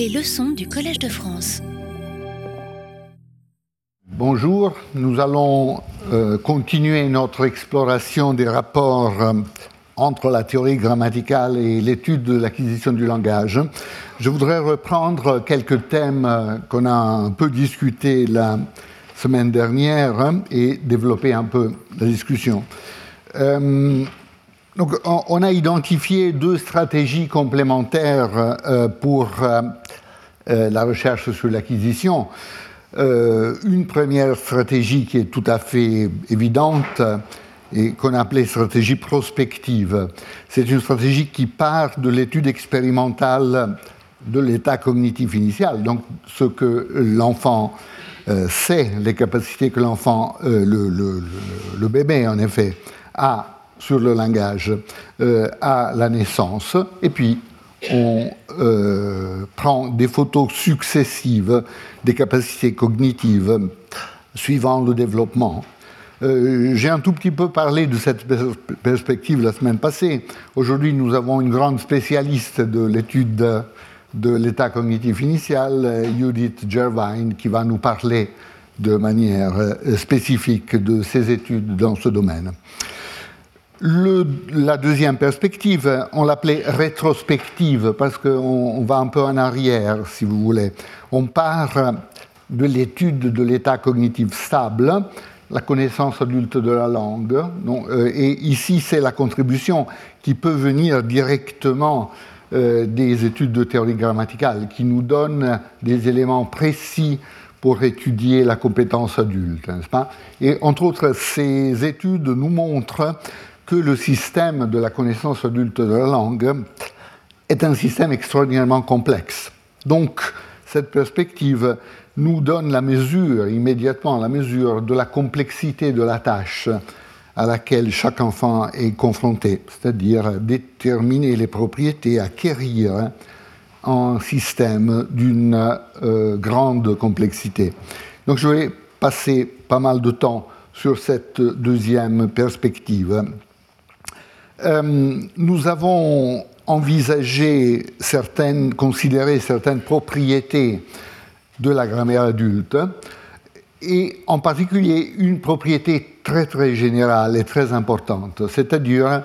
Les leçons du Collège de France. Bonjour, nous allons euh, continuer notre exploration des rapports euh, entre la théorie grammaticale et l'étude de l'acquisition du langage. Je voudrais reprendre quelques thèmes euh, qu'on a un peu discutés la semaine dernière hein, et développer un peu la discussion. Donc, on a identifié deux stratégies complémentaires pour la recherche sur l'acquisition. Une première stratégie qui est tout à fait évidente et qu'on appelait stratégie prospective. C'est une stratégie qui part de l'étude expérimentale de l'état cognitif initial, donc ce que l'enfant sait, les capacités que l'enfant, le, bébé en effet, a sur le langage euh, à la naissance, et puis on euh, prend des photos successives des capacités cognitives suivant le développement. Euh, j'ai un tout petit peu parlé de cette perspective la semaine passée. Aujourd'hui, nous avons une grande spécialiste de l'étude de, l'état cognitif initial, Judith Gervine, qui va nous parler de manière spécifique de ses études dans ce domaine la deuxième perspective, on l'appelait rétrospective parce qu'on va un peu en arrière, si vous voulez. On part de l'étude de l'état cognitif stable, la connaissance adulte de la langue. Euh, et ici, c'est la contribution qui peut venir directement euh, des études de théorie grammaticale, qui nous donnent des éléments précis pour étudier la compétence adulte, n'est-ce pas? Et entre autres, ces études nous montrent que le système de la connaissance adulte de la langue est un système extraordinairement complexe. Donc, cette perspective nous donne la mesure, immédiatement la mesure de la complexité de la tâche à laquelle chaque enfant est confronté, c'est-à-dire déterminer les propriétés, acquérir un système d'une euh, grande complexité. Donc je vais passer pas mal de temps sur cette deuxième perspective. Euh, nous avons envisagé certaines, considéré certaines propriétés de la grammaire adulte, et en particulier une propriété très très générale et très importante, c'est-à-dire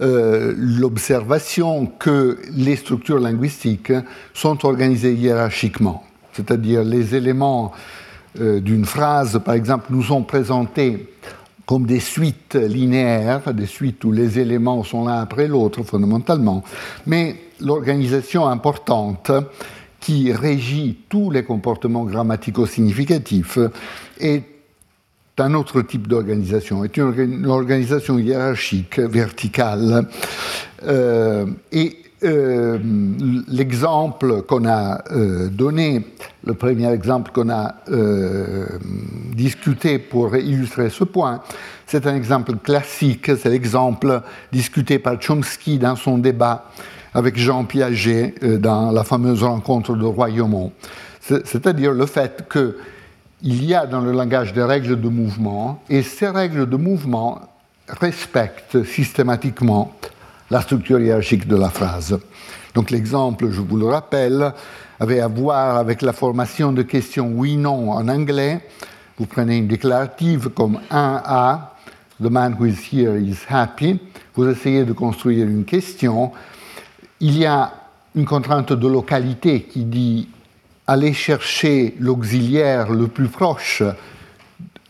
euh, l'observation que les structures linguistiques sont organisées hiérarchiquement, c'est-à-dire les éléments euh, d'une phrase, par exemple, nous sont présentés comme des suites linéaires, des suites où les éléments sont l'un après l'autre fondamentalement, mais l'organisation importante qui régit tous les comportements grammatico-significatifs est un autre type d'organisation, est une organisation hiérarchique, verticale, euh, euh, l'exemple qu'on a euh, donné, le premier exemple qu'on a euh, discuté pour illustrer ce point, c'est un exemple classique, c'est l'exemple discuté par Chomsky dans son débat avec Jean Piaget dans la fameuse rencontre de Royaumont. C'est-à-dire le fait qu'il y a dans le langage des règles de mouvement, et ces règles de mouvement respectent systématiquement la structure hiérarchique de la phrase. Donc l'exemple, je vous le rappelle, avait à voir avec la formation de questions oui-non en anglais. Vous prenez une déclarative comme 1A, The man who is here is happy. Vous essayez de construire une question. Il y a une contrainte de localité qui dit aller chercher l'auxiliaire le plus proche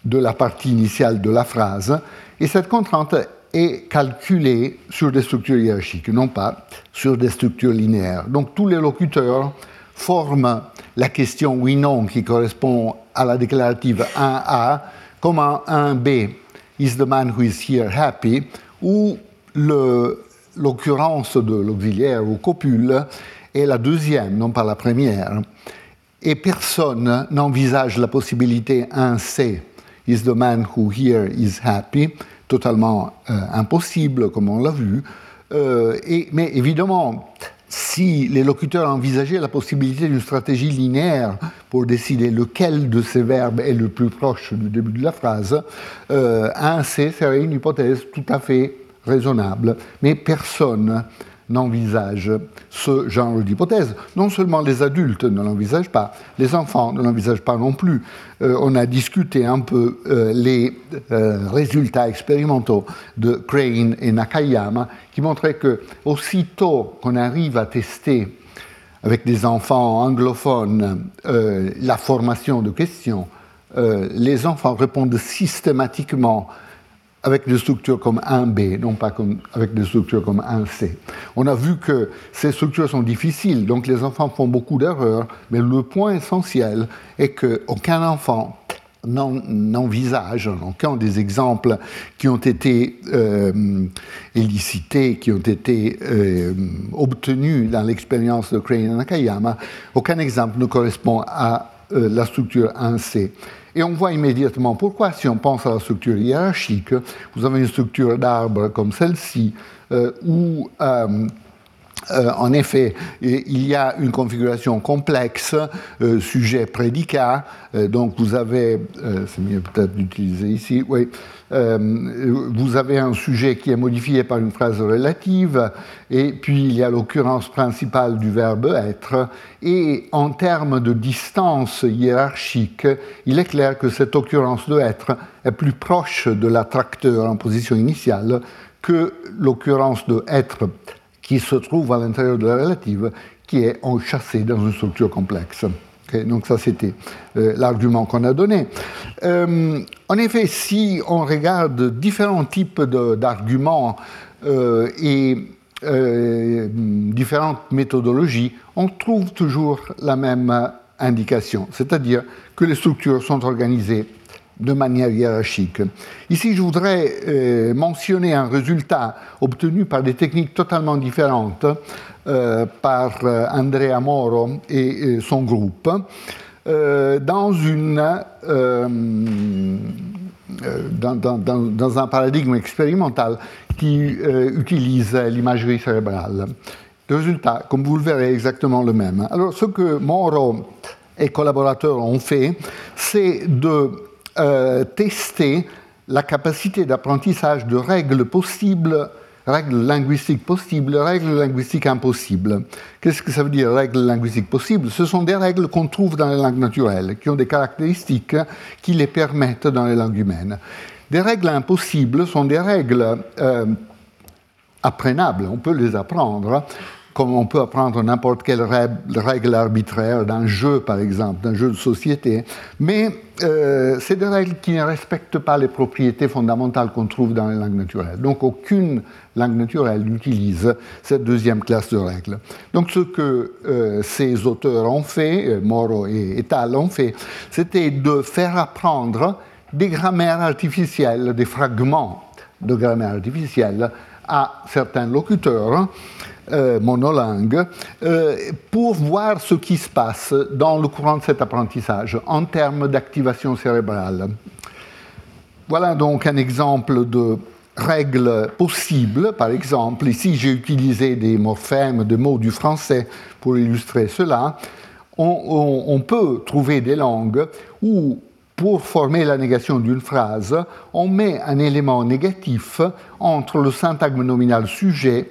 de la partie initiale de la phrase. Et cette contrainte est calculé sur des structures hiérarchiques, non pas sur des structures linéaires. Donc tous les locuteurs forment la question oui-non qui correspond à la déclarative 1A comme un 1B, is the man who is here happy, où l'occurrence de l'auxiliaire ou copule est la deuxième, non pas la première. Et personne n'envisage la possibilité 1C, is the man who here is happy, totalement euh, impossible, comme on l'a vu. Euh, et, mais évidemment, si les locuteurs envisageaient la possibilité d'une stratégie linéaire pour décider lequel de ces verbes est le plus proche du début de la phrase, euh, un C serait une hypothèse tout à fait raisonnable. Mais personne n'envisagent ce genre d'hypothèse. Non seulement les adultes ne l'envisagent pas, les enfants ne l'envisagent pas non plus. Euh, on a discuté un peu euh, les euh, résultats expérimentaux de Crane et Nakayama qui montraient que aussitôt qu'on arrive à tester avec des enfants anglophones la formation de questions, les enfants répondent systématiquement avec des structures comme 1B, non pas comme, avec des structures comme 1C. On a vu que ces structures sont difficiles, donc les enfants font beaucoup d'erreurs, mais le point essentiel est qu'aucun enfant n'envisage, aucun des exemples qui ont été euh, élicités, qui ont été euh, obtenus dans l'expérience de Crane Nakayama, aucun exemple ne correspond à euh, la structure 1C. Et on voit immédiatement pourquoi, si on pense à la structure hiérarchique, vous avez une structure d'arbre comme celle-ci, euh, où euh, euh, en effet, il y a une configuration complexe, sujet-prédicat. Donc vous avez, c'est mieux peut-être d'utiliser ici, oui, vous avez un sujet qui est modifié par une phrase relative, et puis il y a l'occurrence principale du verbe être. Et en termes de distance hiérarchique, il est clair que cette occurrence de être est plus proche de l'attracteur en position initiale que l'occurrence de être qui se trouve à l'intérieur de la relative, qui est enchâssée dans une structure complexe. Donc ça, c'était euh, l'argument qu'on a donné. Euh, en effet, si on regarde différents types d'arguments euh, et différentes méthodologies, on trouve toujours la même indication, c'est-à-dire que les structures sont organisées de manière hiérarchique. Ici, je voudrais euh, mentionner un résultat obtenu par des techniques totalement différentes euh, par euh, Andrea Moro et son groupe dans, une, dans, un paradigme expérimental qui utilise l'imagerie cérébrale. Le résultat, comme vous le verrez, est exactement le même. Alors, ce que Moro et collaborateurs ont fait, c'est de euh, tester la capacité d'apprentissage de règles possibles, règles linguistiques possibles, règles linguistiques impossibles. Qu'est-ce que ça veut dire, règles linguistiques possibles? Ce sont des règles qu'on trouve dans les langues naturelles, qui ont des caractéristiques qui les permettent dans les langues humaines. Des règles impossibles sont des règles euh, apprenables, on peut les apprendre, comme on peut apprendre n'importe quelle règle arbitraire d'un jeu, par exemple, d'un jeu de société. Mais euh, c'est des règles qui ne respectent pas les propriétés fondamentales qu'on trouve dans les langues naturelles. Donc aucune langue naturelle n'utilise cette deuxième classe de règles. Donc ce que euh, ces auteurs ont fait, euh, Moro et, et ont fait, c'était de faire apprendre des grammaires artificielles, des fragments de grammaire artificielle à certains locuteurs euh, monolingue, euh, pour voir ce qui se passe dans le courant de cet apprentissage en termes d'activation cérébrale. Voilà donc un exemple de règle possible. Par exemple, ici j'ai utilisé des morphèmes de mots du français pour illustrer cela. On, on peut trouver des langues où pour former la négation d'une phrase, on met un élément négatif entre le syntagme nominal sujet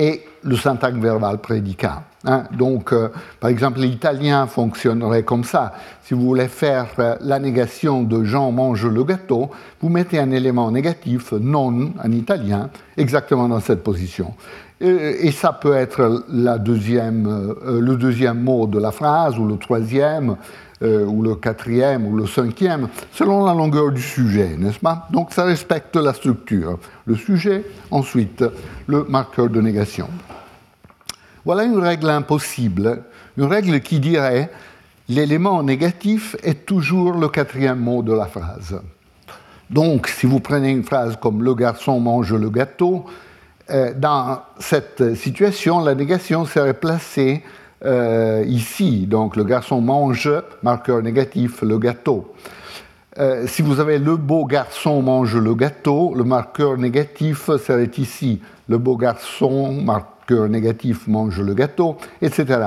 et le syntagme verbal prédicat. Hein. Donc, euh, par exemple, l'italien fonctionnerait comme ça. Si vous voulez faire euh, la négation de Jean mange le gâteau, vous mettez un élément négatif, non, en italien, exactement dans cette position. Et, ça peut être la deuxième, euh, le deuxième mot de la phrase, ou le troisième, ou le quatrième, ou le cinquième, selon la longueur du sujet, n'est-ce pas? Donc ça respecte la structure. Le sujet, ensuite le marqueur de négation. Voilà une règle impossible, une règle qui dirait l'élément négatif est toujours le quatrième mot de la phrase. Donc, si vous prenez une phrase comme le garçon mange le gâteau, euh, dans cette situation, la négation serait placée euh, ici. Donc, le garçon mange, marqueur négatif, le gâteau. Euh, si vous avez le beau garçon mange le gâteau, le marqueur négatif serait ici. Le beau garçon, marqueur négatif mange le gâteau, etc.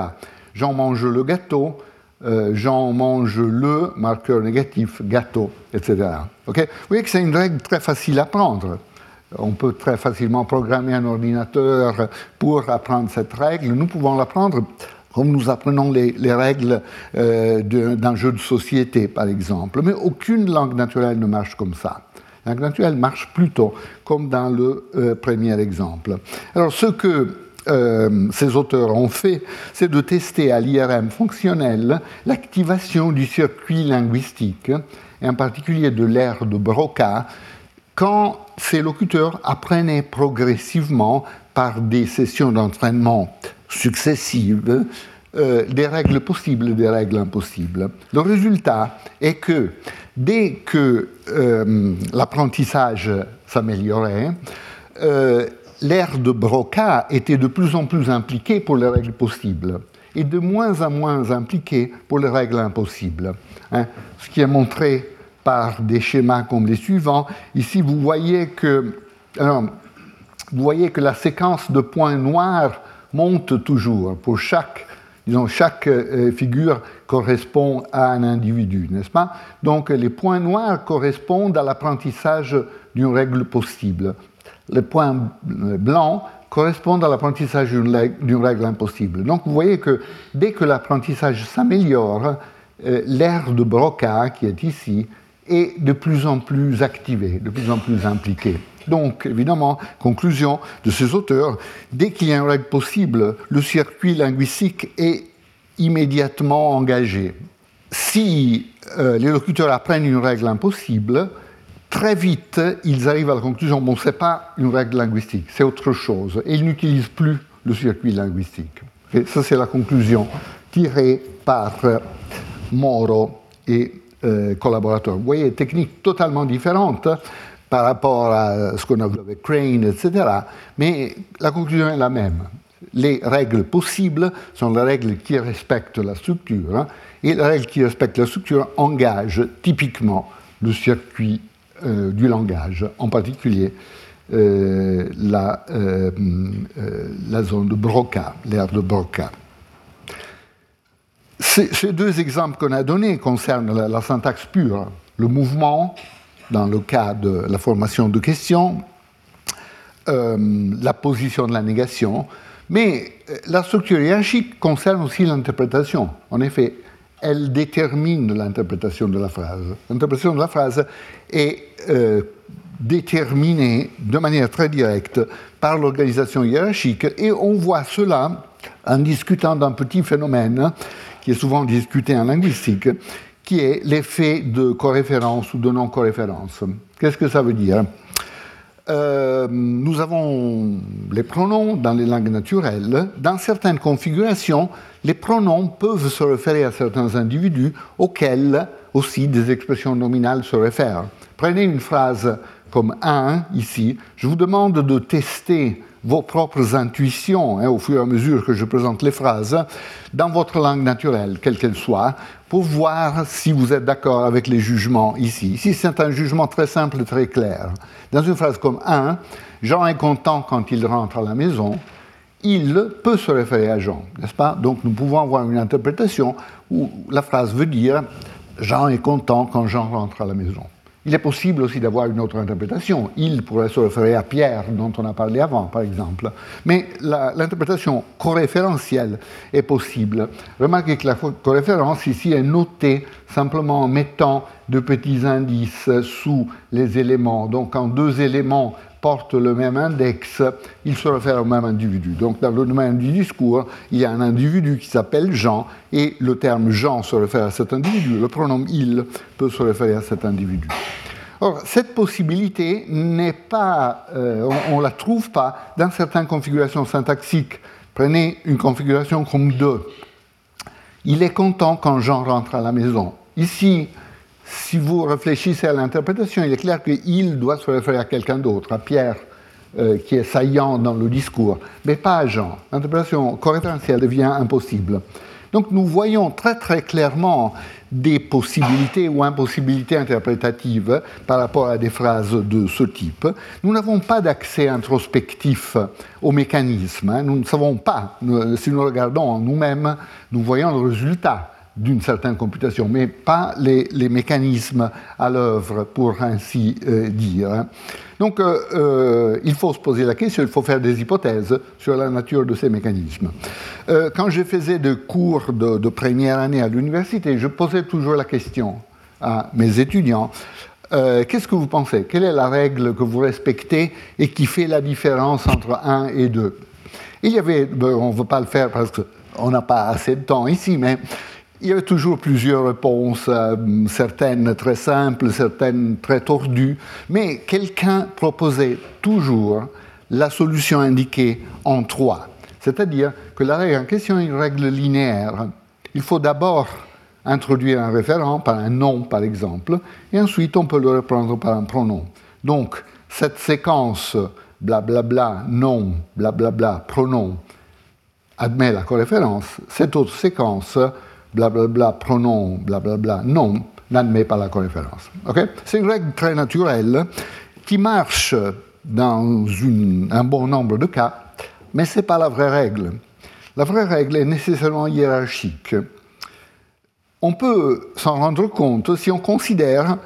Jean mange le gâteau, euh, Jean mange le marqueur négatif gâteau, etc. Ok? Vous voyez que c'est une règle très facile à prendre. on peut très facilement programmer un ordinateur pour apprendre cette règle. Nous pouvons l'apprendre comme nous apprenons les, règles euh, d'un jeu de société, par exemple. Mais aucune langue naturelle ne marche comme ça. La langue naturelle marche plutôt comme dans le euh, premier exemple. Alors, ce que euh, ces auteurs ont fait, c'est de tester à l'IRM fonctionnel l'activation du circuit linguistique, et en particulier de l'air de Broca, quand ces locuteurs apprenaient progressivement par des sessions d'entraînement successives euh, des règles possibles des règles impossibles. Le résultat est que dès que euh, l'apprentissage s'améliorait, euh, l'ère de Broca était de plus en plus impliquée pour les règles possibles et de moins en moins impliquée pour les règles impossibles. Hein. ce qui est montré par des schémas comme les suivants. Ici, vous voyez que, vous voyez que la séquence de points noirs monte toujours. Pour chaque, disons, chaque euh, figure correspond à un individu, n'est-ce pas? Donc les points noirs correspondent à l'apprentissage d'une règle possible. Les points euh, blancs correspondent à l'apprentissage d'une règle impossible. Donc vous voyez que dès que l'apprentissage s'améliore, euh, l'aire de Broca, qui est ici, est de plus en plus activé, de plus en plus impliqué. Donc, évidemment, conclusion de ces auteurs, dès qu'il y a une règle possible, le circuit linguistique est immédiatement engagé. Si euh, les locuteurs apprennent une règle impossible, très vite, ils arrivent à la conclusion, bon, ce n'est pas une règle linguistique, c'est autre chose. Et ils n'utilisent plus le circuit linguistique. Et ça, c'est la conclusion tirée par euh, Moro et euh, collaborateurs. Vous voyez, techniques totalement différentes par rapport à ce qu'on a vu avec Crane, etc. Mais la conclusion est la même. Les règles possibles sont les règles qui respectent la structure, hein, et les règles qui respectent la structure engagent typiquement le circuit euh, du langage, en particulier euh, la, la, zone de Broca, l'aire de Broca. Ces, deux exemples qu'on a donnés concernent la, syntaxe pure, le mouvement, dans le cas de la formation de questions, euh, la position de la négation, mais euh, la structure hiérarchique concerne aussi l'interprétation. En effet, elle détermine l'interprétation de la phrase. L'interprétation de la phrase est euh, déterminée de manière très directe par l'organisation hiérarchique et on voit cela en discutant d'un petit phénomène qui est souvent discuté en linguistique, qui est l'effet de coréférence ou de non-coréférence. Qu'est-ce que ça veut dire? Euh, Nous avons les pronoms dans les langues naturelles. Dans certaines configurations, les pronoms peuvent se référer à certains individus auxquels aussi des expressions nominales se réfèrent. Prenez une phrase comme un ici. Je vous demande de tester vos propres intuitions hein, au fur et à mesure que je présente les phrases dans votre langue naturelle, quelle qu'elle soit, pour voir si vous êtes d'accord avec les jugements ici. Ici, c'est un jugement très simple et très clair. Dans une phrase comme un, Jean est content quand il rentre à la maison. Il peut se référer à Jean, n'est-ce pas? Donc nous pouvons avoir une interprétation où la phrase veut dire Jean est content quand Jean rentre à la maison. Il est possible aussi d'avoir une autre interprétation. Il pourrait se référer à Pierre, dont on a parlé avant, par exemple. Mais l'interprétation coréférentielle est possible. Remarquez que la coréférence ici est notée simplement en mettant de petits indices sous les éléments. Donc quand deux éléments portent le même index, ils se réfèrent au même individu. Donc dans le domaine du discours, il y a un individu qui s'appelle Jean, et le terme Jean se réfère à cet individu. Le pronom il peut se référer à cet individu. Or, cette possibilité n'est pas, euh, on ne la trouve pas dans certaines configurations syntaxiques. Prenez une configuration comme 2. Il est content quand Jean rentre à la maison. Ici, si vous réfléchissez à l'interprétation, il est clair qu'il doit se référer à quelqu'un d'autre, à Pierre, euh, qui est saillant dans le discours, mais pas à Jean. L'interprétation corréférentielle devient impossible. Donc nous voyons très très clairement des possibilités ou impossibilités interprétatives par rapport à des phrases de ce type. Nous n'avons pas d'accès introspectif au mécanisme. Hein. Nous ne savons pas. Si nous regardons en nous-mêmes, nous voyons le résultat d'une certaine computation, mais pas les, mécanismes à l'œuvre, pour ainsi euh, dire. Donc, euh, euh, il faut se poser la question, il faut faire des hypothèses sur la nature de ces mécanismes. quand je faisais des cours de, de première année à l'université, je posais toujours la question à mes étudiants qu'est-ce que vous pensez? Quelle est la règle que vous respectez et qui fait la différence entre 1 et 2 Il y avait, on ne veut pas le faire parce qu'on n'a pas assez de temps ici, mais il y avait toujours plusieurs réponses, euh, certaines très simples, certaines très tordues, mais quelqu'un proposait toujours la solution indiquée en trois. C'est-à-dire que la règle en question est une règle linéaire. Il faut d'abord introduire un référent par un nom, par exemple, et ensuite on peut le reprendre par un pronom. Donc, cette séquence blablabla, nom, blablabla, pronom, admet la coréférence. Cette autre séquence blablabla, pronom, blablabla, non, n'admet pas la coréférence. C'est une règle très naturelle qui marche dans un bon nombre de cas, mais ce n'est pas la vraie règle. La vraie règle est nécessairement hiérarchique. On peut s'en rendre compte si on considère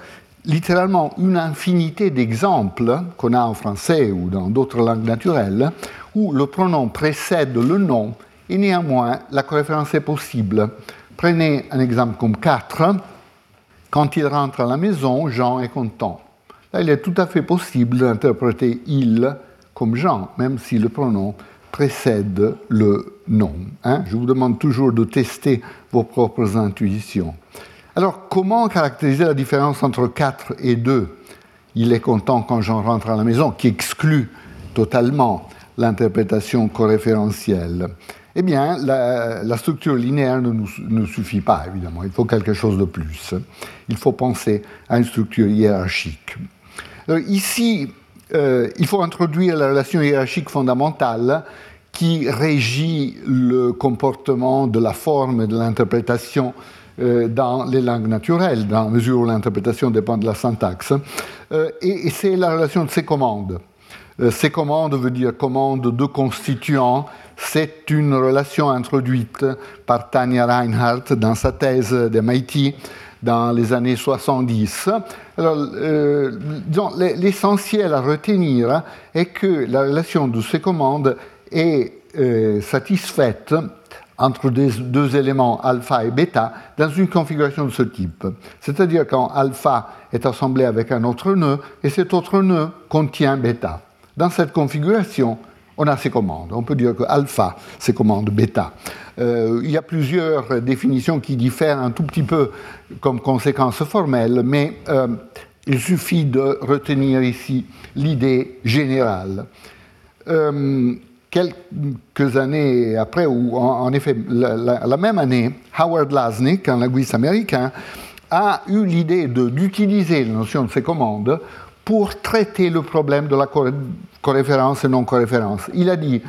littéralement une infinité d'exemples qu'on a en français ou dans d'autres langues naturelles où le pronom précède le nom et néanmoins la coréférence est possible. Prenez un exemple comme 4. Quand il rentre à la maison, Jean est content. Là, il est tout à fait possible d'interpréter il comme Jean, même si le pronom précède le nom. Hein. Je vous demande toujours de tester vos propres intuitions. Alors, comment caractériser la différence entre 4 et 2 Il est content quand Jean rentre à la maison, qui exclut totalement l'interprétation coréférentielle eh bien, la, structure linéaire ne, suffit pas, évidemment. Il faut quelque chose de plus. Il faut penser à une structure hiérarchique. ici, euh, il faut introduire la relation hiérarchique fondamentale qui régit le comportement de la forme et de l'interprétation euh, dans les langues naturelles, dans la mesure où l'interprétation dépend de la syntaxe. Euh, et, c'est la relation de ces commandes. ces commandes veut dire commandes de constituants c'est une relation introduite par Tanya Reinhardt dans sa thèse de MIT dans les années 70. Alors, euh, l'essentiel à retenir est que la relation de ces commandes est euh, satisfaite entre deux éléments alpha et bêta dans une configuration de ce type. C'est-à-dire quand alpha est assemblé avec un autre nœud et cet autre nœud contient bêta. Dans cette configuration, on a ces commandes. On peut dire que alpha, c'est commande bêta. Euh, il y a plusieurs définitions qui diffèrent un tout petit peu comme conséquence formelle, mais euh, il suffit de retenir ici l'idée générale. Euh, quelques années après, ou en, effet la, même année, Howard Lasnik, un linguiste américain, a eu l'idée d'utiliser la notion de ces commandes pour traiter le problème de la coréférence et non-coréférence. Il a dit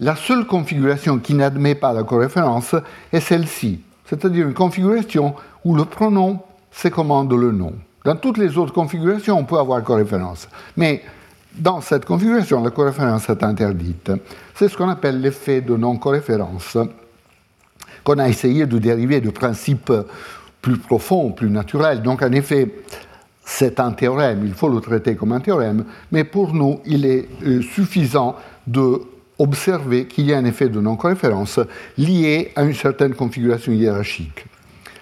la seule configuration qui n'admet pas la coréférence est celle-ci, c'est-à-dire une configuration où le pronom se commande le nom. Dans toutes les autres configurations, on peut avoir coréférence. Mais dans cette configuration, la coréférence est interdite. C'est ce qu'on appelle l'effet de non-coréférence, qu'on a essayé de dériver de principes plus profonds, plus naturels. Donc, en effet, c'est un théorème, il faut le traiter comme un théorème, mais pour nous, il est euh, suffisant de observer qu'il y a un effet de non-coréférence lié à une certaine configuration hiérarchique.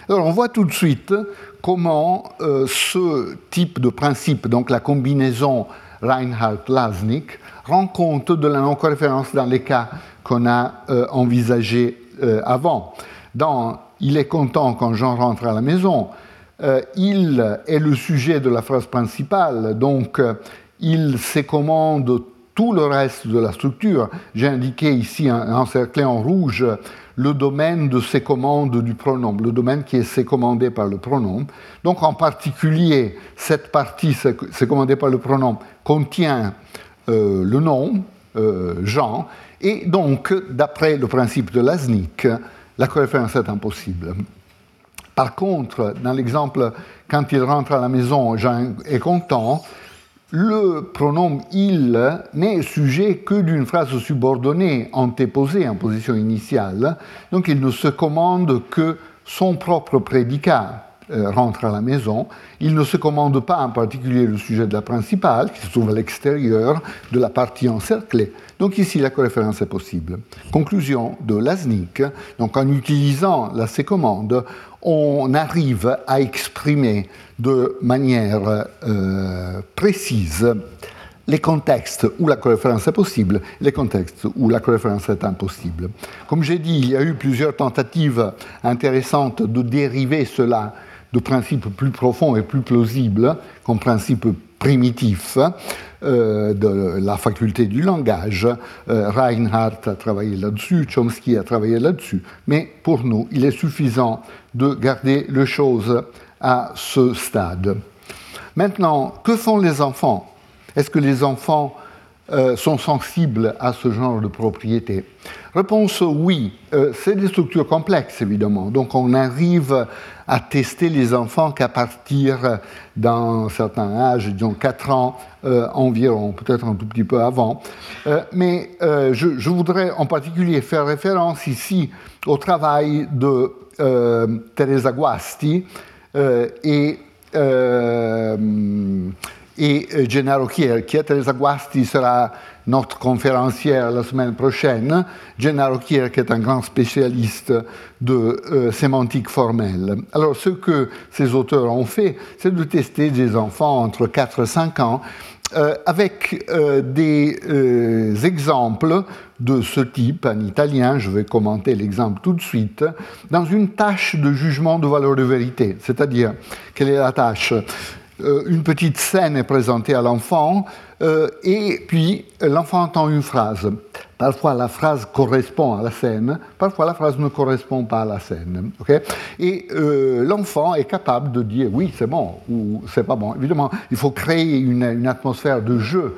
Alors on voit tout de suite comment euh, ce type de principe, donc la combinaison Reinhardt-Lasnik, rend compte de la non-coréférence dans les cas qu'on a euh, envisagés avant. Dans Il est content quand Jean rentre à la maison, il est le sujet de la phrase principale, donc euh, il commande tout le reste de la structure. J'ai indiqué ici, encerclé en rouge, le domaine de ces commandes du pronom, le domaine qui est commandé par le pronom. Donc en particulier, cette partie commandée par le pronom contient euh, le nom, Jean, et donc, d'après le principe de Lasnik, la coréférence est impossible. Par contre, dans l'exemple, quand il rentre à la maison, Jean est content, le pronom il n'est sujet que d'une phrase subordonnée antéposée en position initiale, donc il ne se commande que son propre prédicat rentre à la maison, il ne se commande pas en particulier le sujet de la principale, qui se trouve à l'extérieur de la partie encerclée. Donc ici, la coréférence est possible. Conclusion de Lasnik, donc en utilisant la C-commande, on arrive à exprimer de manière euh, précise les contextes où la coréférence est possible, les contextes où la coréférence est impossible. Comme j'ai dit, il y a eu plusieurs tentatives intéressantes de dériver cela de principes plus profonds et plus plausibles, comme principes primitifs euh, de la faculté du langage. Euh, Reinhardt a travaillé là-dessus, Chomsky a travaillé là-dessus. Mais pour nous, il est suffisant de garder les choses à ce stade. Maintenant, que font les enfants? Est-ce que les enfants euh, sont sensibles à ce genre de propriété? Réponse oui. Euh, c'est des structures complexes, évidemment. Donc on arrive à tester les enfants qu'à partir d'un certain âge, disons 4 ans euh, environ, peut-être un tout petit peu avant. mais je, je, voudrais en particulier faire référence ici au travail de Teresa Guasti et et Gennaro Chier. Teresa Guasti sera notre conférencière la semaine prochaine. Gennaro Chier, qui est un grand spécialiste de euh, sémantique formelle. Alors, ce que ces auteurs ont fait, c'est de tester des enfants entre 4 et 5 ans euh, avec des exemples de ce type en italien, je vais commenter l'exemple tout de suite, dans une tâche de jugement de valeur de vérité. C'est-à-dire, quelle est la tâche? Euh, une petite scène est présentée à l'enfant, euh, et puis l'enfant entend une phrase. Parfois la phrase correspond à la scène, parfois la phrase ne correspond pas à la scène. et euh, l'enfant est capable de dire oui, c'est bon ou c'est pas bon. Évidemment, il faut créer une, atmosphère de jeu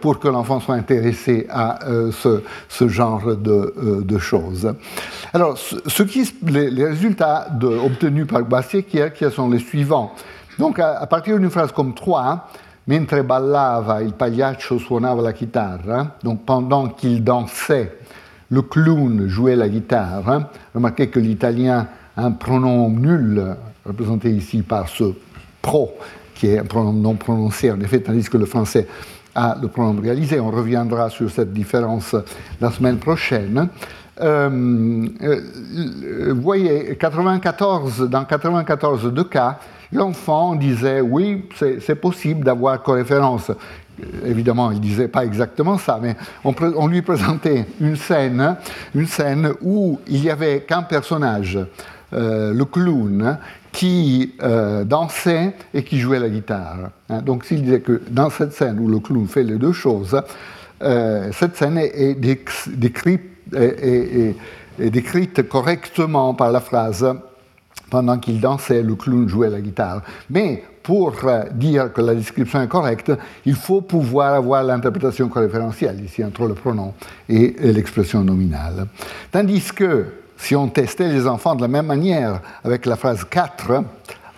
pour que l'enfant soit intéressé à ce, genre de, choses. Alors, ce, qui, les, résultats obtenus par Bastier qui sont les suivants. Donc à, partir d'une phrase comme 3, mentre ballava, il pagliaccio suonava la chitarra, donc pendant qu'il dansait, le clown jouait la guitare. Remarquez que l'italien a un pronom nul, représenté ici par ce pro, qui est un pronom non prononcé en effet, tandis que le français a le pronom réalisé. On reviendra sur cette différence la semaine prochaine. Euh, euh, voyez, 94, dans 94 de cas, l'enfant disait oui, c'est possible d'avoir coréférence. Évidemment, il ne disait pas exactement ça, mais on, lui présentait une scène, une scène où il n'y avait qu'un personnage, euh, le clown, qui euh, dansait et qui jouait la guitare. Hein. Donc s'il disait que dans cette scène où le clown fait les deux choses, euh, cette scène est, décrite, est décrite correctement par la phrase pendant qu'il dansait, le clown jouait la guitare. Mais pour euh, dire que la description est correcte, il faut pouvoir avoir l'interprétation corréférentielle ici entre le pronom et l'expression nominale. Tandis que si on testait les enfants de la même manière avec la phrase 4,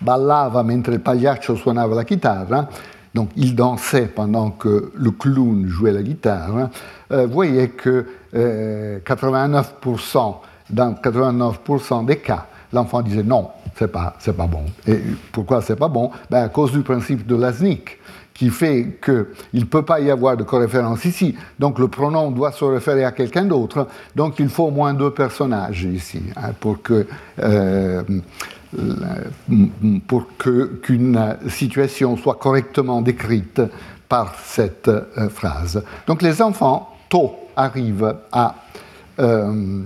ballava mentre il pagliaccio suonava la chitarra, donc il dansait pendant que le clown jouait la guitare, euh, vous voyez que 89%, euh, dans 89% des cas, l'enfant disait non, c'est pas, c'est pas bon. Et pourquoi c'est pas bon? Ben, À cause du principe de Lasnik, qui fait qu'il ne peut pas y avoir de coréférence ici. Donc le pronom doit se référer à quelqu'un d'autre. Donc il faut au moins deux personnages ici hein, pour que. Euh, pour qu'une situation soit correctement décrite par cette euh, phrase. Donc les enfants, tôt, arrivent à euh,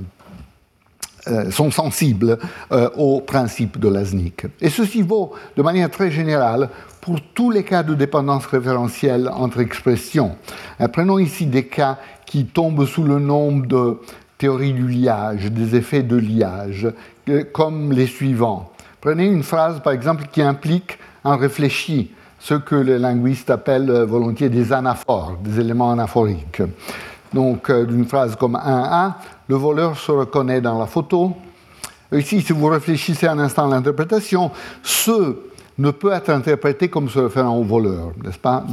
euh, sont sensibles euh, au principe de Lasnik. Et ceci vaut de manière très générale pour tous les cas de dépendance référentielle entre expressions. Euh, prenons ici des cas qui tombent sous le nom de théorie du liage, des effets de liage, comme les suivants. Prenez une phrase, par exemple, qui implique un réfléchi, ce que les linguistes appellent volontiers des anaphores, des éléments anaphoriques. Donc, d'une phrase comme 1A, le voleur se reconnaît dans la photo. Ici, si vous réfléchissez un instant à l'interprétation, ce ne peut être interprété comme se référant au voleur, n'est-ce pas?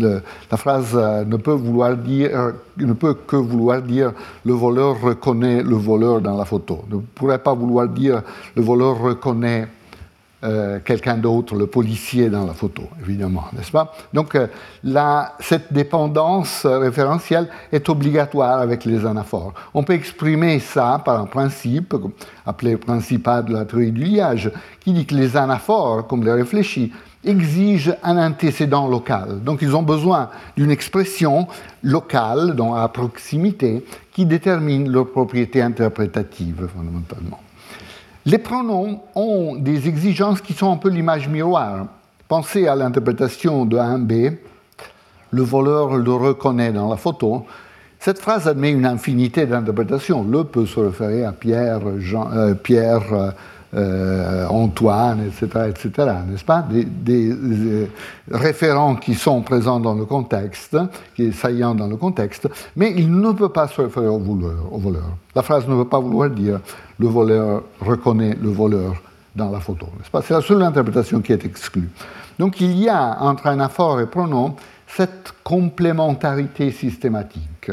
La phrase euh, ne peut, vouloir dire, ne peut que vouloir dire le voleur reconnaît le voleur dans la photo. Ne pourrait pas vouloir dire le voleur reconnaît euh, quelqu'un d'autre, le policier dans la photo, évidemment, n'est-ce pas? Donc euh, cette dépendance référentielle est obligatoire avec les anaphores. On peut exprimer ça par un principe, appelé principat de la théorie du liage, qui dit que les anaphores, comme les réfléchis, exigent un antécédent local. Donc ils ont besoin d'une expression locale, donc à proximité, qui détermine leur propriété interprétative, fondamentalement. Les pronoms ont des exigences qui sont un peu l'image miroir. Pensez à l'interprétation de 1b, le voleur le reconnaît dans la photo. Cette phrase admet une infinité d'interprétations. Le peut se référer à Pierre, Jean, euh, Pierre euh, Antoine, etc., etc., n'est-ce pas? Des, euh, référents qui sont présents dans le contexte, qui saillants dans le contexte, mais il ne peut pas se référer au voleur. Au voleur. La phrase ne veut pas vouloir dire le voleur reconnaît le voleur dans la photo, n'est-ce pas? C'est la seule interprétation qui est exclue. Donc il y a entre anaphore et pronom cette complémentarité systématique.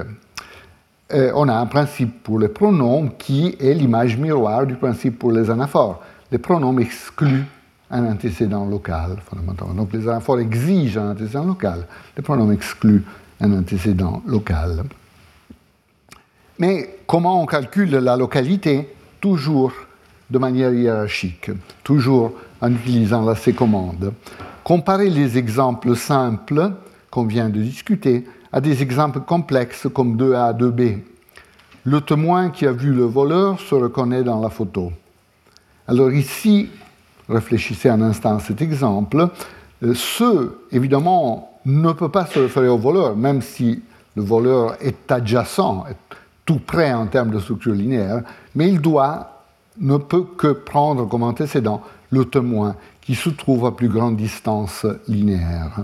Euh, on a un principe pour les pronoms qui est l'image miroir du principe pour les anaphores. Les pronoms excluent un antécédent local, fondamentalement. Donc les anaphores exigent un antécédent local, les pronoms excluent un antécédent local. Mais comment on calcule la localité? Toujours de manière hiérarchique, toujours en utilisant la C-commande. Comparez les exemples simples qu'on vient de discuter à des exemples complexes comme 2A, 2B. Le témoin qui a vu le voleur se reconnaît dans la photo. Alors ici, réfléchissez un instant à cet exemple. Euh, ce, évidemment, ne peut pas se référer au voleur, même si le voleur est adjacent, tout près en termes de structure linéaire, mais il doit, ne peut que prendre comme antécédent le témoin qui se trouve à plus grande distance linéaire.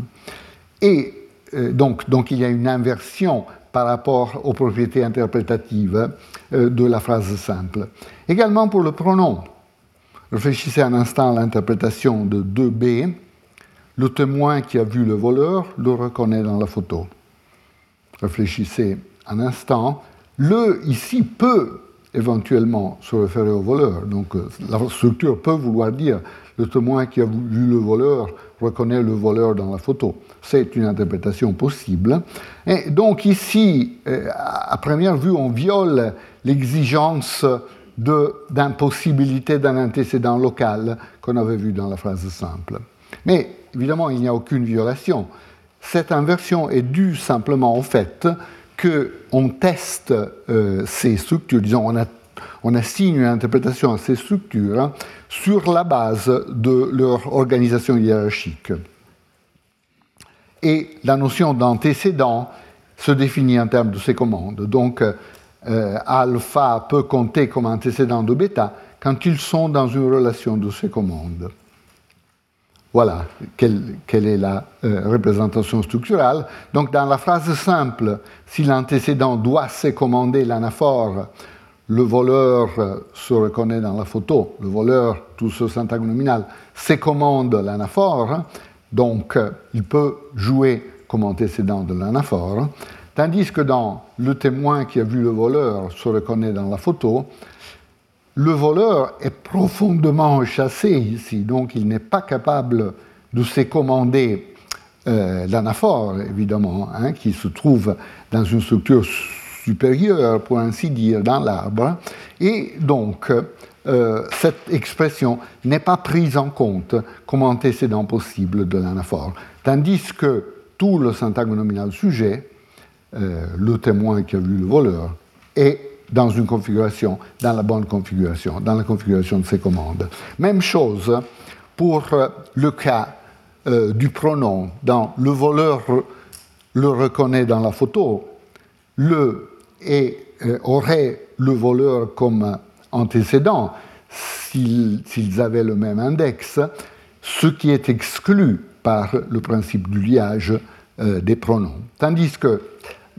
Et euh, donc, donc, il y a une inversion par rapport aux propriétés interprétatives euh, de la phrase simple. Également pour le pronom. Réfléchissez un instant à l'interprétation de 2b. Le témoin qui a vu le voleur le reconnaît dans la photo. Réfléchissez un instant. Le ici peut éventuellement se référer au voleur. Donc euh, la structure peut vouloir dire le témoin qui a vu le voleur reconnaît le voleur dans la photo. C'est une interprétation possible. Et donc ici, euh, à première vue, on viole l'exigence d'impossibilité d'un antécédent local qu'on avait vu dans la phrase simple. Mais évidemment, il n'y a aucune violation. Cette inversion est due simplement au fait qu'on teste euh, ces structures, disons, on, on assigne une interprétation à ces structures sur la base de leur organisation hiérarchique. Et la notion d'antécédent se définit en termes de ces commandes. Donc, euh, alpha peut compter comme antécédent de bêta quand ils sont dans une relation de ces commandes. Voilà quelle, est la euh, représentation structurale. Donc, dans la phrase simple, si l'antécédent doit commander l'anaphore le voleur se reconnaît dans la photo, le voleur, tout ce syntaxe nominal, commande l'anaphore, donc il peut jouer comme antécédent de l'anaphore, tandis que dans le témoin qui a vu le voleur se reconnaît dans la photo, le voleur est profondément chassé ici, donc il n'est pas capable de s'écommander euh, l'anaphore, évidemment, hein, qui se trouve dans une structure supérieure, pour ainsi dire, dans l'arbre. Et donc, euh, cette expression n'est pas prise en compte comme antécédent possible de l'anaphore. Tandis que tout le syntagme nominal sujet, euh, le témoin qui a vu le voleur, est dans une configuration, dans la bonne configuration, dans la configuration de ses commandes. Même chose pour le cas euh, du pronom. Dans le voleur le reconnaît dans la photo, le et euh, aurait le voleur comme antécédent s'ils avaient le même index, ce qui est exclu par le principe du liage euh, des pronoms. Tandis que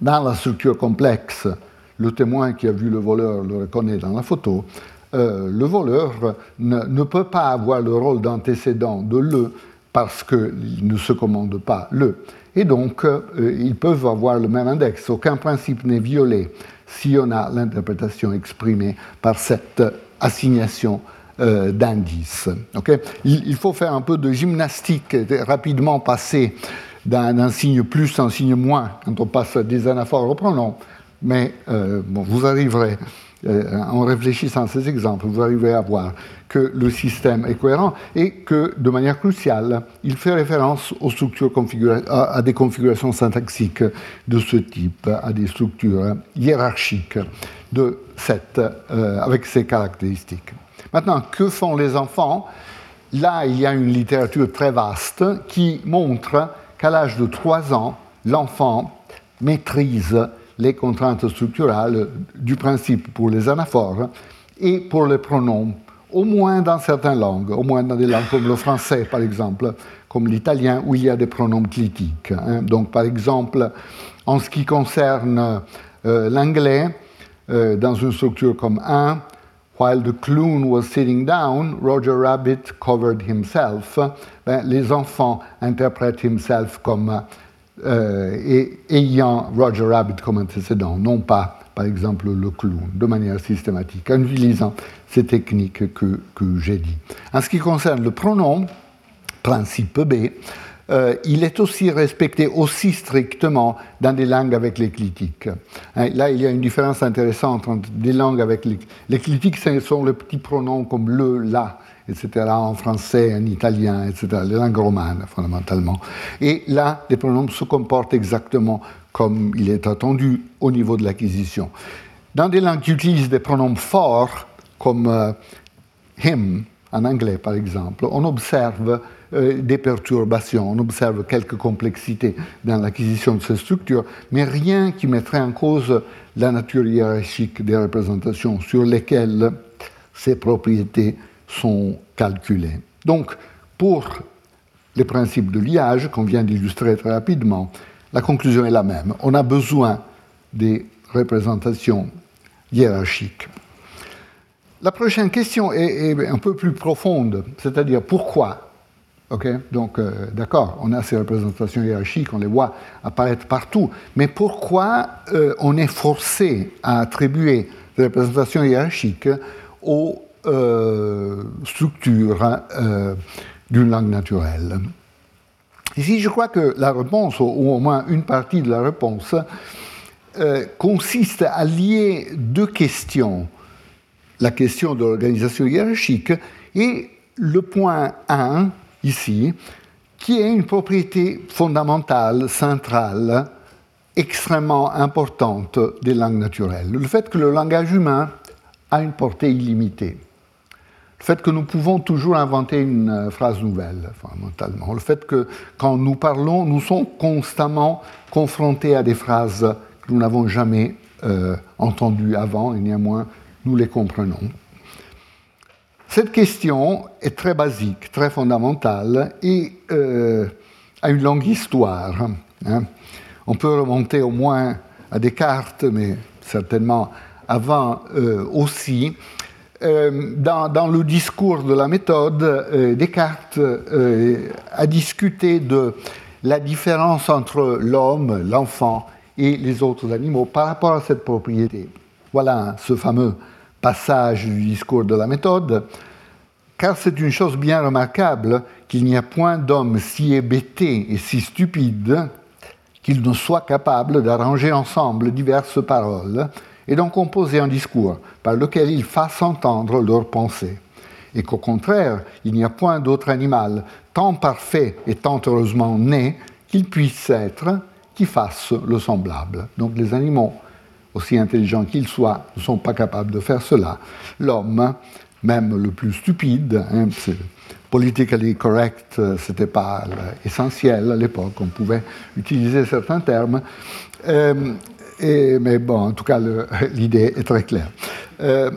dans la structure complexe, le témoin qui a vu le voleur le reconnaît dans la photo, euh, le voleur ne, ne, peut pas avoir le rôle d'antécédent de le parce qu'ils ne se commandent pas le. Et donc, euh, ils peuvent avoir le même index. Aucun principe n'est violé si on a l'interprétation exprimée par cette assignation euh, d'indices. il, faut faire un peu de gymnastique, rapidement passer d'un signe plus à un signe moins quand on passe des anaphores au pronom, mais euh, bon, vous arriverez, euh, en réfléchissant à ces exemples, vous arriverez à voir que le système est cohérent et que, de manière cruciale, il fait référence aux structures à, des configurations syntaxiques de ce type, à des structures hiérarchiques de cette, euh, avec ces caractéristiques. Maintenant, que font les enfants? Là, il y a une littérature très vaste qui montre qu'à l'âge de 3 ans, l'enfant maîtrise les contraintes structurales du principe pour les anaphores et pour les pronoms au moins dans certaines langues, au moins dans des langues comme le français, par exemple, comme l'italien, où il y a des pronoms clitiques. Hein. Donc, par exemple, en ce qui concerne euh, l'anglais, euh, dans une structure comme 1, While the clown was sitting down, Roger Rabbit covered himself. Ben, les enfants interprètent himself comme euh, ayant Roger Rabbit comme antécédent, non pas par exemple le clown, de manière systématique, en utilisant ces techniques que, que j'ai dit. En ce qui concerne le pronom, principe B, euh, il est aussi respecté aussi strictement dans des langues avec l'éclitique. Hein, là, il y a une différence intéressante entre des langues avec l'éclitique, ce sont les petits pronoms comme le, la, etc., en français, en italien, etc., les langues romanes, fondamentalement. Et là, les pronoms se comportent exactement comme il est attendu au niveau de l'acquisition. Dans des langues qui utilisent des pronoms forts, comme euh, him en anglais par exemple, on observe euh, des perturbations, on observe quelques complexités dans l'acquisition de ces structures, mais rien qui mettrait en cause la nature hiérarchique des représentations sur lesquelles ces propriétés sont calculées. Donc, pour les principes de liage qu'on vient d'illustrer très rapidement, la conclusion est la même. On a besoin des représentations hiérarchiques. La prochaine question est, un peu plus profonde, c'est-à-dire pourquoi? Donc, euh, d'accord, on a ces représentations hiérarchiques, on les voit apparaître partout, mais pourquoi euh, on est forcé à attribuer des représentations hiérarchiques aux euh, structures d'une langue naturelle Ici, je crois que la réponse, ou au moins une partie de la réponse, euh, consiste à lier deux questions. La question de l'organisation hiérarchique et le point 1, ici, qui est une propriété fondamentale, centrale, extrêmement importante des langues naturelles. Le fait que le langage humain a une portée illimitée. Le fait que nous pouvons toujours inventer une euh, phrase nouvelle, fondamentalement. Le fait que quand nous parlons, nous sommes constamment confrontés à des phrases que nous n'avons jamais euh, entendues avant, et néanmoins nous les comprenons. Cette question est très basique, très fondamentale et euh, a une longue histoire. Hein. On peut remonter au moins à Descartes, mais certainement avant aussi. Euh, dans, le discours de la méthode, euh, Descartes euh, a discuté de la différence entre l'homme, l'enfant et les autres animaux par rapport à cette propriété. Voilà ce fameux passage du discours de la méthode, car c'est une chose bien remarquable qu'il n'y a point d'homme si hébété et si stupide qu'il ne soit capable d'arranger ensemble diverses paroles et d'en composer un discours par lequel ils fassent entendre leurs pensées, et qu'au contraire, il n'y a point d'autre animal tant parfait et tant heureusement né qu'il puisse être qui fasse le semblable. Donc les animaux, aussi intelligents qu'ils soient, ne sont pas capables de faire cela. L'homme, même le plus stupide, hein, politically correct, c'était pas essentiel à l'époque, on pouvait utiliser certains termes. Euh, mais bon, en tout cas, l'idée est très claire. Euh,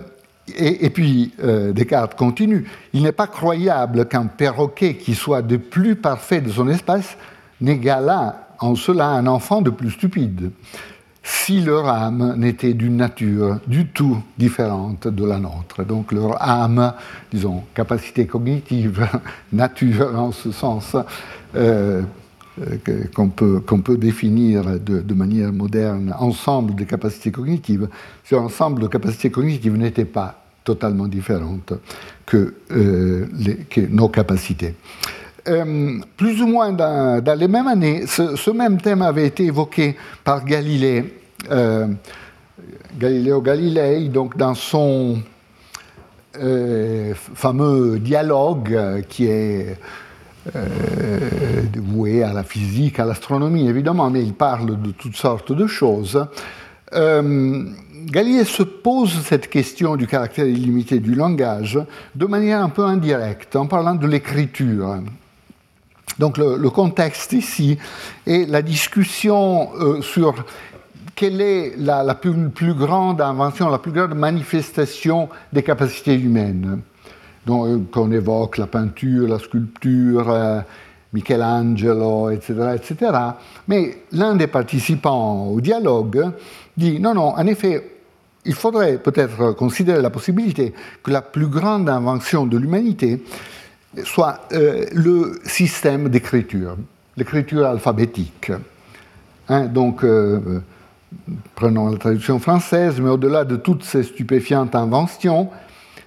et, puis, euh, Descartes continue. Il n'est pas croyable qu'un perroquet qui soit de plus parfait de son espèce n'égale en cela un enfant de plus stupide. si leur âme n'était d'une nature du tout différente de la nôtre. Donc leur âme, disons, capacité cognitive, nature en ce sens, euh, qu'on peut, définir de, manière moderne, ensemble de capacités cognitives, ce ensemble de capacités cognitives n'était pas totalement différente que, euh, nos capacités. Euh, plus ou moins dans, les mêmes années, ce, même thème avait été évoqué par Galilée, euh, Galileo Galilei, donc dans son euh, fameux dialogue qui est dévoué à la physique, à l'astronomie évidemment, mais il parle de toutes sortes de choses. Galilée se pose cette question du caractère illimité du langage de manière un peu indirecte, en parlant de l'écriture. Donc le, contexte ici est la discussion euh, sur quelle est la, plus, grande invention, la plus grande manifestation des capacités humaines. Euh, qu'on évoque la peinture, la sculpture, euh, Michelangelo, etc., etc. Mais l'un des participants au dialogue dit non, non, en effet, il faudrait peut-être considérer la possibilité que la plus grande invention de l'humanité soit euh, le système d'écriture, l'écriture alphabétique. Hein, donc, prenons la traduction française, mais au-delà de toutes ces stupéfiantes inventions,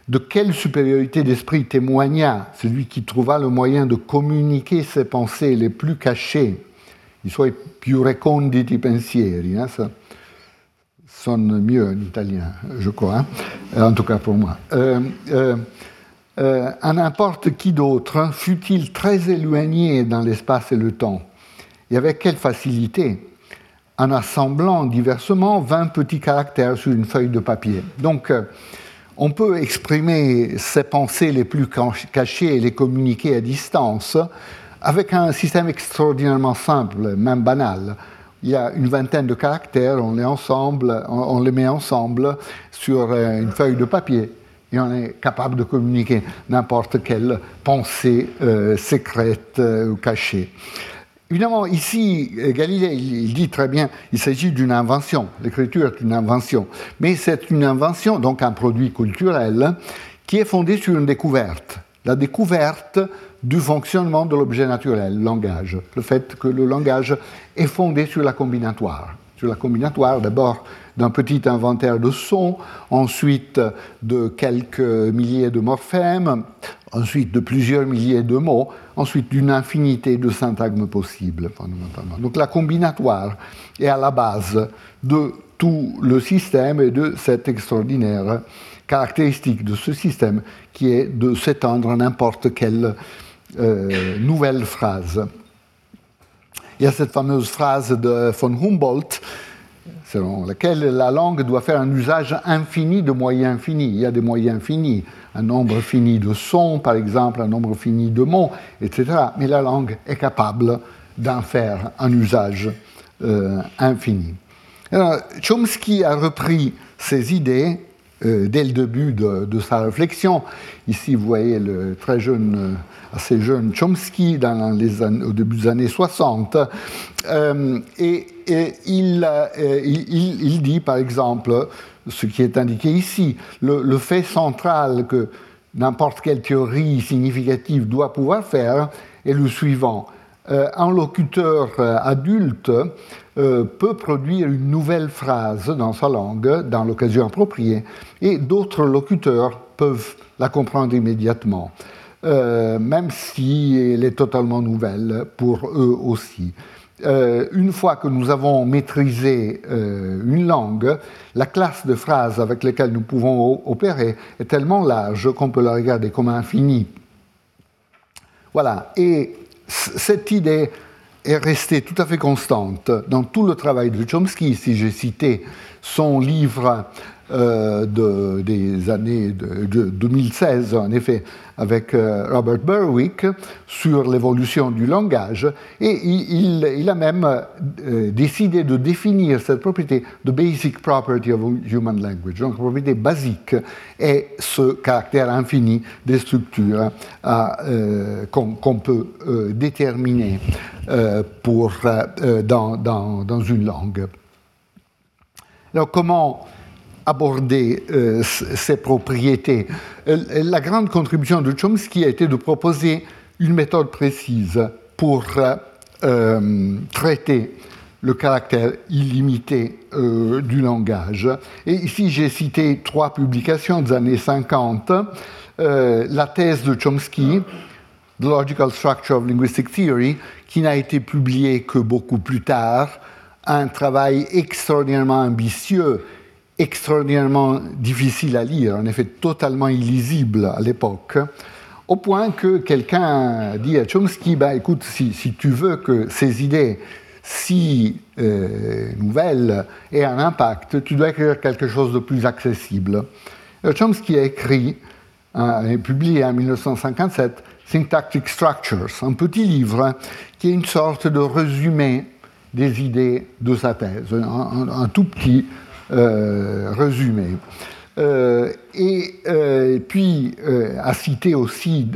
de quelle supériorité d'esprit témoigna celui qui trouva le moyen de communiquer ses pensées les plus cachées, i suoi più reconditi pensieri, hein, ça sonne mieux en italien, je crois, hein, en tout cas pour moi. Euh, euh, à n'importe qui d'autre, fût-il très éloigné dans l'espace et le temps, et avec quelle facilité, en assemblant diversement 20 petits caractères sur une feuille de papier. Donc, euh, on peut exprimer ses pensées les plus cachées et les communiquer à distance avec un système extraordinairement simple, même banal. Il y a une vingtaine de caractères, on les, met ensemble sur euh, une feuille de papier et on est capable de communiquer n'importe quelle pensée euh, secrète euh, ou cachée. Évidemment, ici, Galilée, il, dit très bien, il s'agit d'une invention. L'écriture est une invention. Mais c'est une invention, donc un produit culturel, qui est fondé sur une découverte. La découverte du fonctionnement de l'objet naturel, le langage. Le fait que le langage est fondé sur la combinatoire. Sur la combinatoire, d'abord, d'un petit inventaire de sons, ensuite de quelques milliers de morphèmes, ensuite de plusieurs milliers de mots, ensuite d'une infinité de syntagmes possibles. Donc la combinatoire est à la base de tout le système et de cette extraordinaire caractéristique de ce système qui est de s'étendre à n'importe quelle euh, nouvelle phrase. Il y a cette fameuse phrase de von Humboldt selon laquelle la langue doit faire un usage infini de moyens finis. Il y a des moyens finis, un nombre fini de sons, par exemple, un nombre fini de mots, etc. Mais la langue est capable d'en faire un usage euh, infini. Chomsky a repris ces idées euh, dès le début de, sa réflexion. Ici, vous voyez le très jeune, euh, assez jeune Chomsky dans les au début des années 60. Euh, et, il, il, dit, par exemple, ce qui est indiqué ici, le, fait central que n'importe quelle théorie significative doit pouvoir faire est le suivant. un locuteur adulte euh, peut produire une nouvelle phrase dans sa langue dans l'occasion appropriée, et d'autres locuteurs peuvent la comprendre immédiatement, euh, même si elle est totalement nouvelle pour eux aussi. Euh, une fois que nous avons maîtrisé une langue, la classe de phrases avec lesquelles nous pouvons opérer est tellement large qu'on peut la regarder comme infinie. Voilà. Et cette idée est restée tout à fait constante dans tout le travail de Chomsky. Si j'ai cité son livre euh, de, des années de, 2016, en effet, avec euh, Robert Berwick, sur l'évolution du langage. Et il, a même euh, décidé de définir cette propriété, the basic property of human language. Donc, la propriété basique est ce caractère infini des structures qu'on peut déterminer pour, dans, dans, dans une langue. Alors comment aborder euh, ces propriétés La grande contribution de Chomsky a été de proposer une méthode précise pour euh, traiter le caractère illimité euh, du langage. Et ici, j'ai cité trois publications des années 50. Euh, la thèse de Chomsky, The Logical Structure of Linguistic Theory, qui n'a été publiée que beaucoup plus tard, un travail extraordinairement ambitieux, extraordinairement difficile à lire, en effet totalement illisible à l'époque, au point que quelqu'un dit à Chomsky, bah, écoute, si, tu veux que ces idées si euh, nouvelles aient un impact, tu dois écrire quelque chose de plus accessible. Chomsky a écrit, et publié en 1957, Syntactic Structures, un petit livre qui est une sorte de résumé des idées de sa thèse, un, tout petit euh, résumé. Euh, et euh, puis a cité aussi,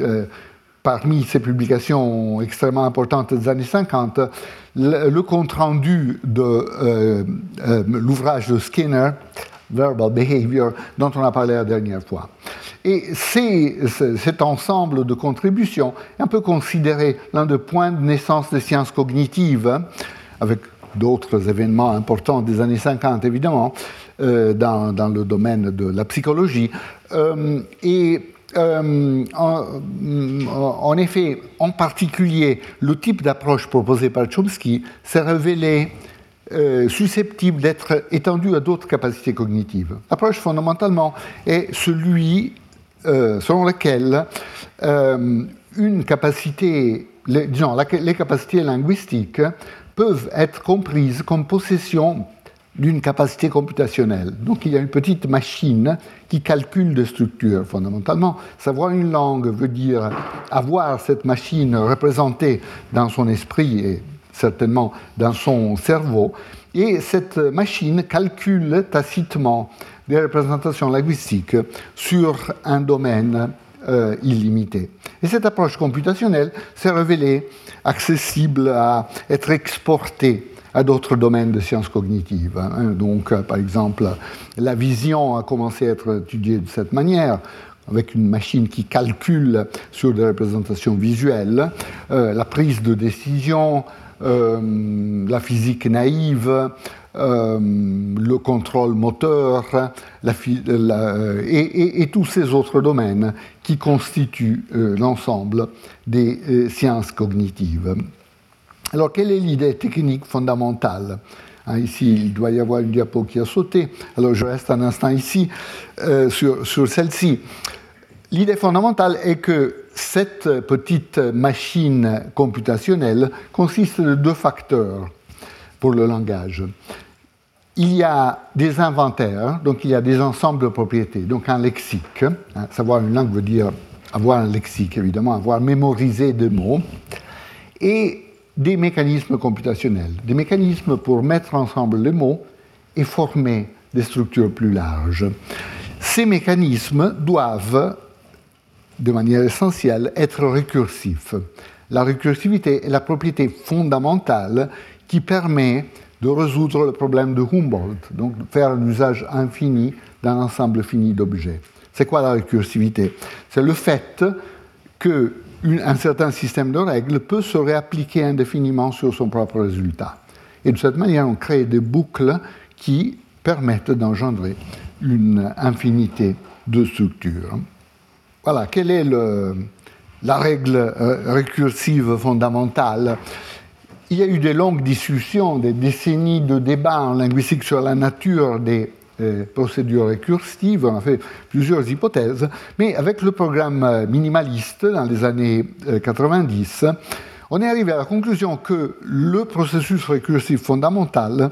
parmi ses publications extrêmement importantes des années 50, le, compte-rendu de l'ouvrage de Skinner, Verbal Behavior, dont on a parlé la dernière fois. Et cet ensemble de contributions est un peu considéré l'un des points de naissance des sciences cognitives, avec d'autres événements importants des années 50 évidemment, euh, dans, dans, le domaine de la psychologie. Euh, et euh, en, effet, en particulier, le type d'approche proposée par Chomsky s'est révélé susceptible d'être étendu à d'autres capacités cognitives. L'approche fondamentalement est celui selon laquelle une capacité, disons, les capacités linguistiques peuvent être comprises comme possession d'une capacité computationnelle. Donc il y a une petite machine qui calcule des structures fondamentalement. Savoir une langue veut dire avoir cette machine représentée dans son esprit et certainement dans son cerveau. Et cette machine calcule tacitement des représentations linguistiques sur un domaine euh, illimité. Et cette approche computationnelle s'est révélée accessible à être exportée à d'autres domaines de sciences cognitives. Hein. Donc, euh, par exemple, la vision a commencé à être étudiée de cette manière avec une machine qui calcule sur des représentations visuelles, euh, la prise de décision, la physique naïve, euh, le contrôle moteur et, tous ces autres domaines qui constituent euh, l'ensemble des euh, sciences cognitives. Alors, quelle est l'idée technique fondamentale? Hein, Ici, il doit y avoir une diapo qui a sauté. Alors, je reste un instant ici sur, sur celle-ci. L'idée fondamentale est que cette petite machine computationnelle consiste de deux facteurs pour le langage il y a des inventaires, donc il y a des ensembles de propriétés, donc un lexique. Hein, savoir une langue veut dire avoir un lexique, évidemment, avoir mémorisé des mots, et des mécanismes computationnels, des mécanismes pour mettre ensemble les mots et former des structures plus larges. Ces mécanismes doivent, de manière essentielle, être récursifs. La récursivité est la propriété fondamentale qui permet de résoudre le problème de Humboldt, donc faire un usage infini d'un ensemble fini d'objets. C'est quoi la récursivité? C'est le fait qu'un certain système de règles peut se réappliquer indéfiniment sur son propre résultat. Et de cette manière, on crée des boucles qui permettent d'engendrer une infinité de structures. Voilà, quelle est la règle euh, récursive fondamentale il y a eu des longues discussions, des décennies de débats en linguistique sur la nature des euh, procédures récursives. On a fait plusieurs hypothèses, mais avec le programme euh, minimaliste dans les années 90, euh, on est arrivé à la conclusion que le processus récursif fondamental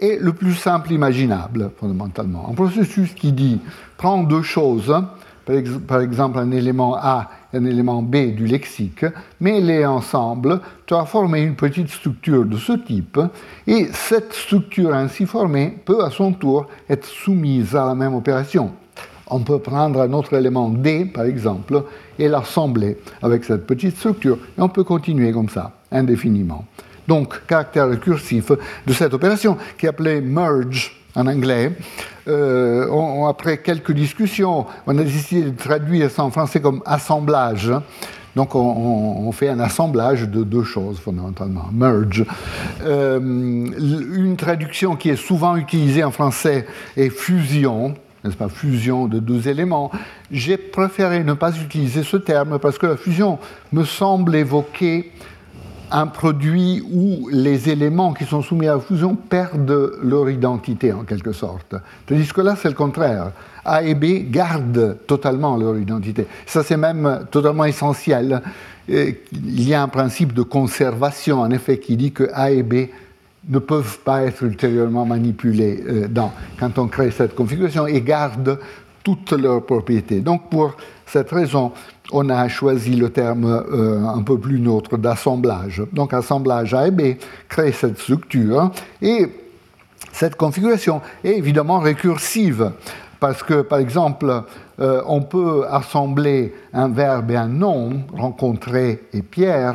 est le plus simple imaginable, fondamentalement. Un processus qui dit prends deux choses, par exemple un élément A un élément B du lexique, mets-les ensemble, tu as formé une petite structure de ce type, et cette structure ainsi formée peut à son tour être soumise à la même opération. On peut prendre un autre élément D, par exemple, et l'assembler avec cette petite structure, et on peut continuer comme ça, indéfiniment. Donc, caractère récursif de cette opération qui est appelée merge en anglais. Euh, après quelques discussions, on a décidé de traduire ça en français comme assemblage. Donc on, fait un assemblage de deux choses fondamentalement, merge. Euh, une traduction qui est souvent utilisée en français est fusion, n'est-ce pas, fusion de deux éléments. J'ai préféré ne pas utiliser ce terme parce que la fusion me semble évoquer un produit où les éléments qui sont soumis à la fusion perdent leur identité en quelque sorte. Tandis que là, c'est le contraire. A et B gardent totalement leur identité. Ça, c'est même totalement essentiel. Il y a un principe de conservation, en effet, qui dit que A et B ne peuvent pas être ultérieurement manipulés euh, quand on crée cette configuration et gardent toutes leurs propriétés. Donc, pour cette raison, on a choisi le terme euh, un peu plus neutre d'assemblage. Donc assemblage A et B crée cette structure et cette configuration est évidemment récursive parce que par exemple euh, on peut assembler un verbe et un nom, rencontrer et Pierre,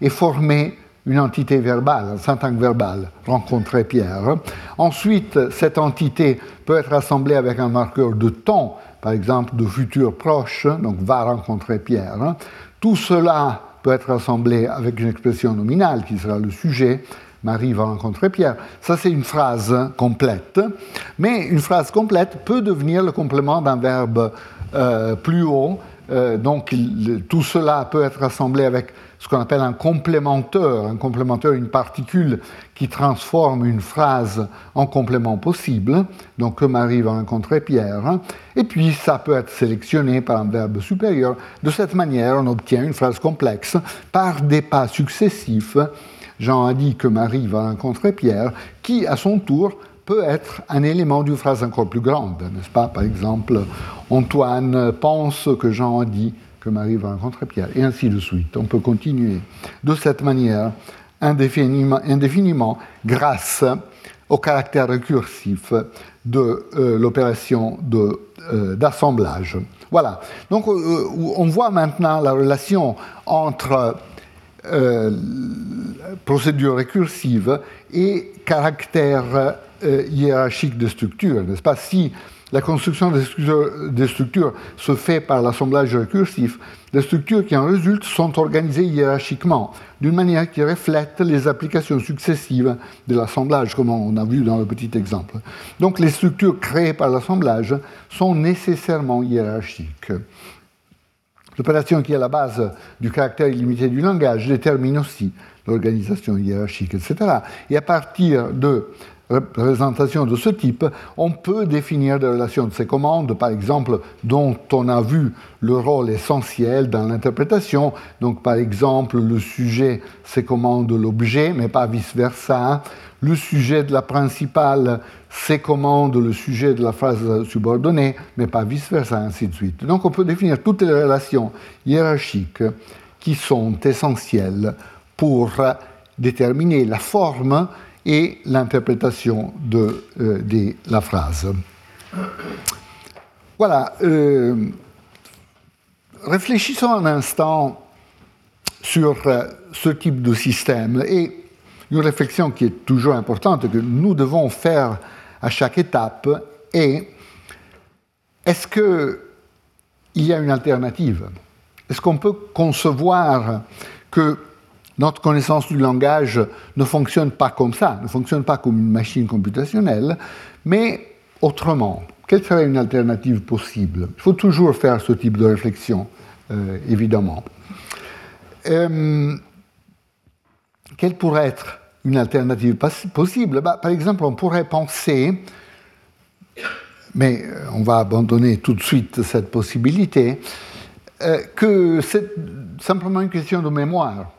et former une entité verbale, un syntaxe verbal, rencontrer Pierre. Ensuite, cette entité peut être assemblée avec un marqueur de temps, par exemple, de futur proche, donc va rencontrer Pierre. Tout cela peut être assemblé avec une expression nominale qui sera le sujet. Marie va rencontrer Pierre. Ça, c'est une phrase complète. Mais une phrase complète peut devenir le complément d'un verbe euh, plus haut. Euh, donc, tout cela peut être assemblé avec ce qu'on appelle un complémenteur. Un complémenteur, une particule qui transforme une phrase en complément possible. Donc, que Marie va rencontrer Pierre. Et puis, ça peut être sélectionné par un verbe supérieur. De cette manière, on obtient une phrase complexe par des pas successifs. Jean a dit que Marie va rencontrer Pierre, qui, à son tour, peut être un élément d'une phrase encore plus grande, n'est-ce pas? Par exemple, Antoine pense que Jean a dit que Marie va rencontrer Pierre, et ainsi de suite. On peut continuer de cette manière indéfiniment, grâce au caractère récursif de euh, l'opération euh, d'assemblage. voilà. Donc euh, on voit maintenant la relation entre procédure récursive et caractère hiérarchique de structure, n'est-ce pas? Si la construction des structures, se fait par l'assemblage récursif. Les structures qui en résultent sont organisées hiérarchiquement, d'une manière qui reflète les applications successives de l'assemblage, comme on a vu dans le petit exemple. Donc les structures créées par l'assemblage sont nécessairement hiérarchiques. L'opération qui est à la base du caractère illimité du langage détermine aussi l'organisation hiérarchique, etc. Et à partir de représentation de ce type, on peut définir des relations de ces commandes, par exemple, dont on a vu le rôle essentiel dans l'interprétation. Donc, par exemple, le sujet c'est commande l'objet, mais pas vice-versa. Le sujet de la principale c'est commande le sujet de la phrase subordonnée, mais pas vice-versa, ainsi de suite. Donc, on peut définir toutes les relations hiérarchiques qui sont essentielles pour déterminer la forme et l'interprétation de, euh, la phrase. Voilà. Euh, réfléchissons un instant sur euh, ce type de système et une réflexion qui est toujours importante que nous devons faire à chaque étape est est-ce qu'il y a une alternative? Est-ce qu'on peut concevoir que notre connaissance du langage ne fonctionne pas comme ça, ne fonctionne pas comme une machine computationnelle, mais autrement. Quelle serait une alternative possible? Il faut toujours faire ce type de réflexion, euh, évidemment. Euh, quelle pourrait être une alternative possible? Bah, Par exemple, on pourrait penser, mais euh, on va abandonner tout de suite cette possibilité, que c'est simplement une question de mémoire.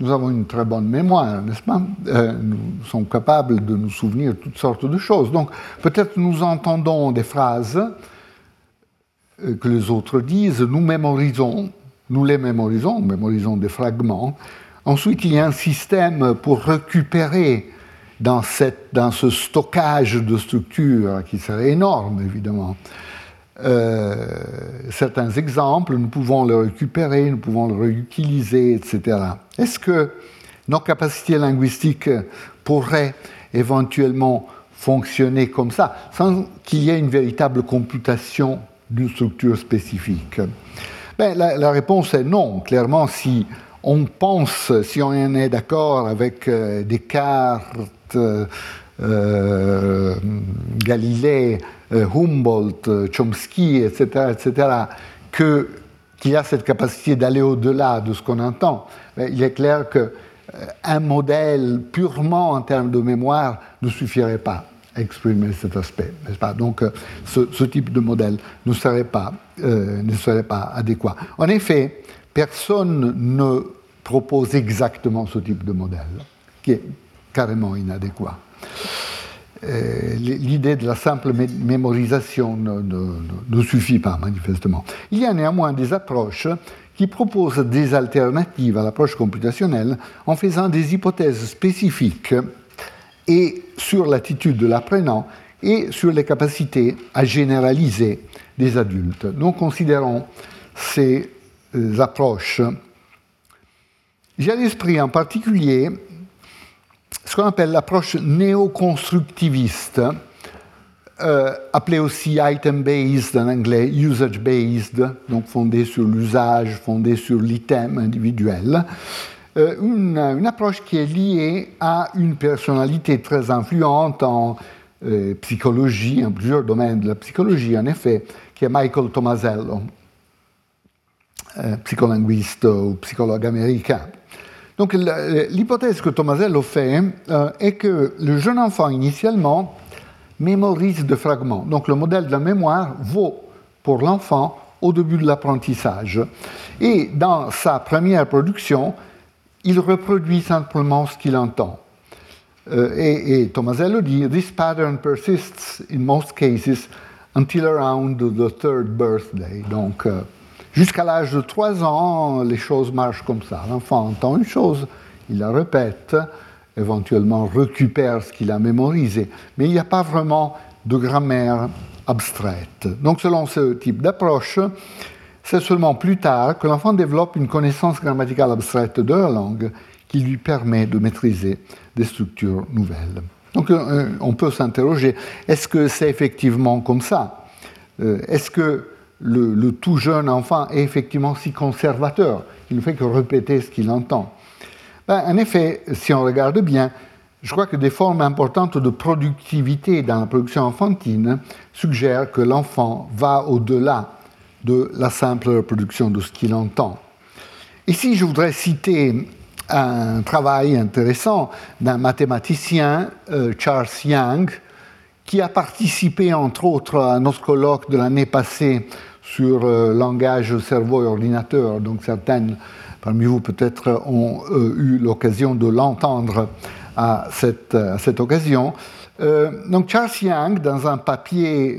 Nous avons une très bonne mémoire, n'est-ce pas? Euh, Nous sommes capables de nous souvenir toutes sortes de choses. Donc peut-être nous entendons des phrases euh, que les autres disent, nous mémorisons, nous les mémorisons, nous mémorisons des fragments. Ensuite, il y a un système pour récupérer dans, dans ce stockage de structures qui serait énorme, évidemment, euh, certains exemples, nous pouvons les récupérer, nous pouvons les réutiliser, etc. Est-ce que nos capacités linguistiques pourraient éventuellement fonctionner comme ça, sans qu'il y ait une véritable computation d'une structure spécifique ben, la, réponse est non. Clairement, si on pense, si on est d'accord avec euh, Descartes, euh, euh, Galilée, Humboldt, Chomsky, etc., etc., que, qu'il a cette capacité d'aller au-delà de ce qu'on entend, il est clair qu'un modèle purement en termes de mémoire ne suffirait pas exprimer cet aspect, n'est-ce pas? Donc, euh, ce, type de modèle ne serait pas, euh, ne serait pas adéquat. En effet, personne ne propose exactement ce type de modèle, qui est carrément inadéquat. Euh, l'idée de la simple mémorisation ne, suffit pas, manifestement. Il y a néanmoins des approches qui proposent des alternatives à l'approche computationnelle en faisant des hypothèses spécifiques et sur l'attitude de l'apprenant et sur les capacités à généraliser des adultes. Nous considérons ces euh, approches. J'ai à l'esprit en particulier ce qu'on appelle l'approche néoconstructiviste, euh, appelée aussi item-based en anglais, usage-based, donc fondée sur l'usage, fondée sur l'item individuel, euh, une, approche qui est liée à une personnalité très influente en euh, psychologie, en plusieurs domaines de la psychologie, en effet, qui est Michael Tomasello, psycholinguiste ou psychologue américain. Donc l'hypothèse que Tomasello fait est que le jeune enfant initialement mémorise des fragments. Donc le modèle de la mémoire vaut pour l'enfant au début de l'apprentissage. Et dans sa première production, il reproduit simplement ce qu'il entend. Euh, et, et, Tomasello dit This pattern persists in most cases until around the third birthday. Donc, euh, jusqu'à l'âge de 3 ans, les choses marchent comme ça. L'enfant entend une chose, il la répète, éventuellement récupère ce qu'il a mémorisé, mais il n'y a pas vraiment de grammaire abstraite. Donc, selon ce type d'approche, c'est seulement plus tard que l'enfant développe une connaissance grammaticale abstraite de la langue qui lui permet de maîtriser des structures nouvelles. Donc euh, on peut s'interroger, est-ce que c'est effectivement comme ça? Euh, Est-ce que le, tout jeune enfant est effectivement si conservateur Il ne fait que répéter ce qu'il entend. Ben, en effet, si on regarde bien, je crois que des formes importantes de productivité dans la production enfantine suggèrent que l'enfant va au-delà de la simple reproduction de ce qu'il entend. Ici, je voudrais citer un travail intéressant d'un mathématicien, euh, Charles Young, qui a participé entre autres à notre colloque de l'année passée sur euh, langage, cerveau et ordinateur. Donc certaines parmi vous peut-être ont euh, eu l'occasion de l'entendre à cette, occasion. Euh, donc Charles Young, dans un papier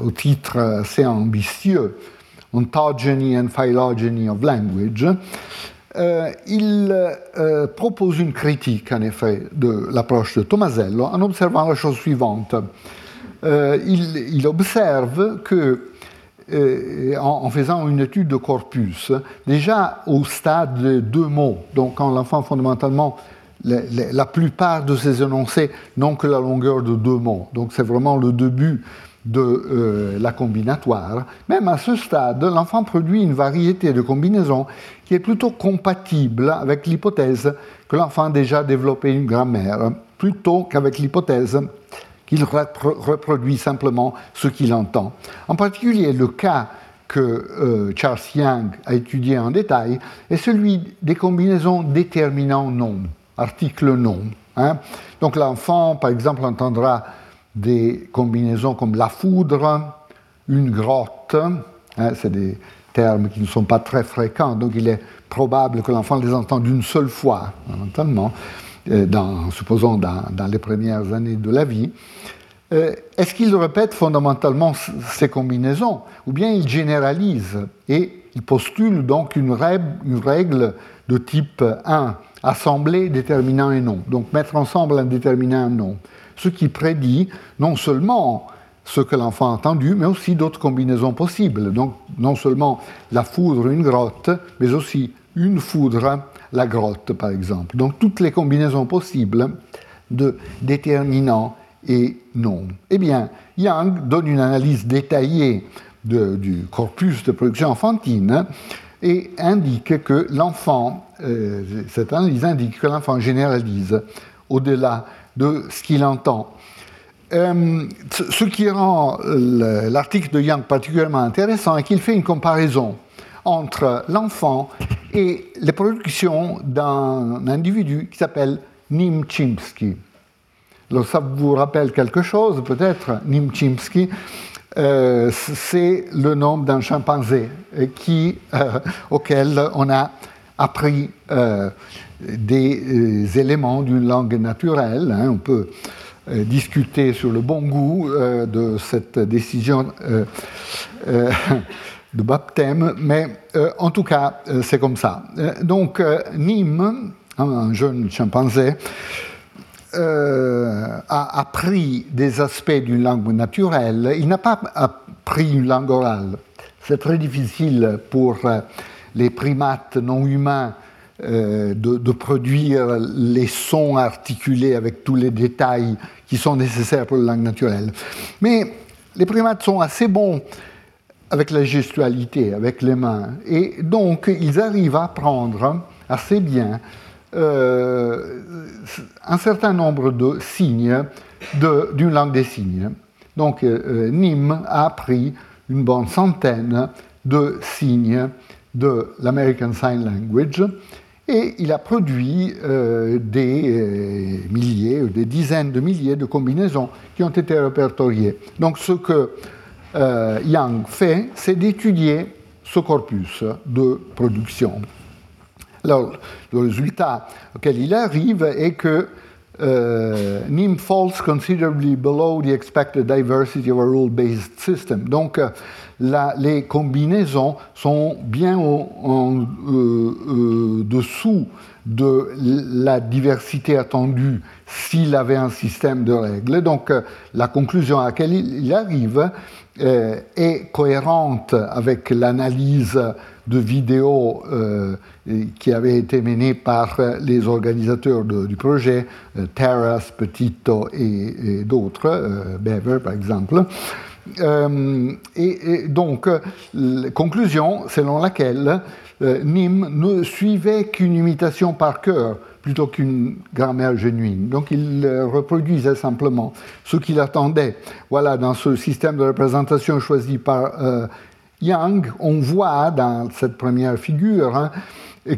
au titre assez ambitieux, Ontogeny and Phylogeny of Language, euh, il propose une critique, en effet, de l'approche de Tomasello en observant la chose suivante. Il, il, observe que, en, faisant une étude de corpus, déjà au stade de deux mots, donc quand l'enfant fondamentalement la plupart de ces énoncés n'ont que la longueur de deux mots. Donc c'est vraiment le début de euh, la combinatoire. Même à ce stade, l'enfant produit une variété de combinaisons qui est plutôt compatible avec l'hypothèse que l'enfant a déjà développé une grammaire, plutôt qu'avec l'hypothèse qu'il reproduit simplement ce qu'il entend. En particulier, le cas que euh, Charles Young a étudié en détail est celui des combinaisons déterminant-nombre article non. Hein. Donc l'enfant, par exemple, entendra des combinaisons comme la foudre, une grotte, hein, c'est des termes qui ne sont pas très fréquents, donc il est probable que l'enfant les entende d'une seule fois, éventuellement, euh, dans, supposons dans, les premières années de la vie. Euh, est-ce qu'il répète fondamentalement ces combinaisons ou bien il généralise et il postule donc une règle, une de type 1 assembler déterminant et non. Donc mettre ensemble un déterminant et un non. Ce qui prédit non seulement ce que l'enfant a entendu, mais aussi d'autres combinaisons possibles. Donc non seulement la foudre, une grotte, mais aussi une foudre, la grotte par exemple. Donc toutes les combinaisons possibles de déterminants et non. Eh bien, Young donne une analyse détaillée du corpus de production enfantine et indique que l'enfant, euh, cette analyse indique que l'enfant généralise au-delà de ce qu'il entend. Euh, ce qui rend l'article de Young particulièrement intéressant est qu'il fait une comparaison entre l'enfant et les productions d'un individu qui s'appelle Nim Chimpsky. Alors ça vous rappelle quelque chose, peut-être, Nim Chimpsky euh, c'est le nom d'un chimpanzé euh, qui, euh, auquel on a appris des éléments d'une langue naturelle. Hein. on peut discuter sur le bon goût de cette décision de baptême, mais en tout cas, c'est comme ça. donc, Nîmes, un jeune chimpanzé, euh, a appris des aspects d'une langue naturelle, il n'a pas appris une langue orale. C'est très difficile pour euh, les primates non humains euh, de, produire les sons articulés avec tous les détails qui sont nécessaires pour la langue naturelle. Mais les primates sont assez bons avec la gestualité, avec les mains, et donc ils arrivent à apprendre assez bien euh, un certain nombre de signes d'une langue des signes. Donc euh, Nîmes a appris une bonne centaine de signes de l'American Sign Language et il a produit des milliers ou des dizaines de milliers de combinaisons qui ont été répertoriées. Donc ce que Young fait, c'est d'étudier ce corpus de production. Alors, le résultat auquel il arrive est que euh, NIM falls considerably below the expected diversity of a rule-based system. Donc, euh, les combinaisons sont bien en euh, euh, dessous de la diversité attendue s'il avait un système de règles. Donc, la conclusion à laquelle il arrive est cohérente avec l'analyse de vidéos euh, qui avaient été menées par les organisateurs du projet, euh, Terras, Petito et, d'autres, euh, Bever par exemple. Et, donc, la conclusion selon laquelle Nîmes ne suivait qu'une imitation par cœur plutôt qu'une grammaire genuine. Donc il reproduisait simplement ce qu'il attendait. Voilà, dans ce système de représentation choisi par Young, on voit dans cette première figure hein,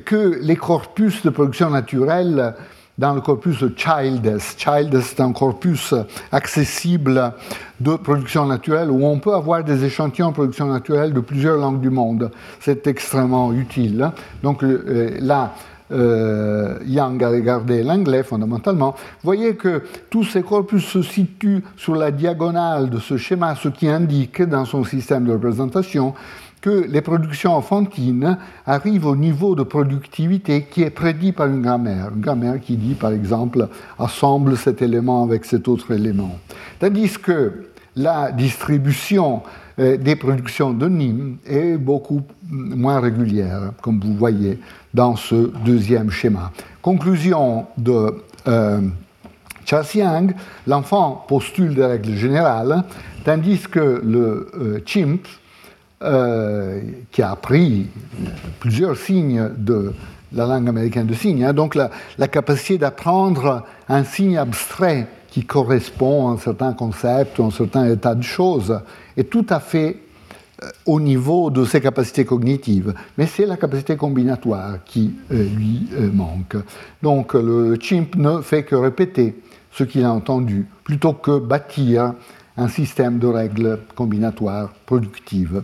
que les corpus de production naturelle dans le corpus de Childes. Childes est un corpus accessible de production naturelle où on peut avoir des échantillons de production naturelle de plusieurs langues du monde. C'est extrêmement utile. Donc euh, là, euh, Young a regardé l'anglais fondamentalement, voyez que tous ces corpus se situent sur la diagonale de ce schéma, ce qui indique dans son système de représentation que les productions enfantines arrivent au niveau de productivité qui est prédit par une grammaire. Une grammaire qui dit, par exemple, assemble cet élément avec cet autre élément. Tandis que la distribution euh, des productions de Nîmes est beaucoup moins régulière, comme vous voyez dans ce deuxième schéma. Conclusion de euh, Charles Yang, l'enfant postule des règles générales, tandis que le euh, chimp, euh, qui a appris plusieurs signes de la langue américaine de signes, hein, donc la, capacité d'apprendre un signe abstrait qui correspond à un certain concept ou à un certain état de choses, est tout à fait euh, au niveau de ses capacités cognitives, mais c'est la capacité combinatoire qui euh, lui manque. Donc le chimp ne fait que répéter ce qu'il a entendu, plutôt que bâtir un système de règles combinatoires productives.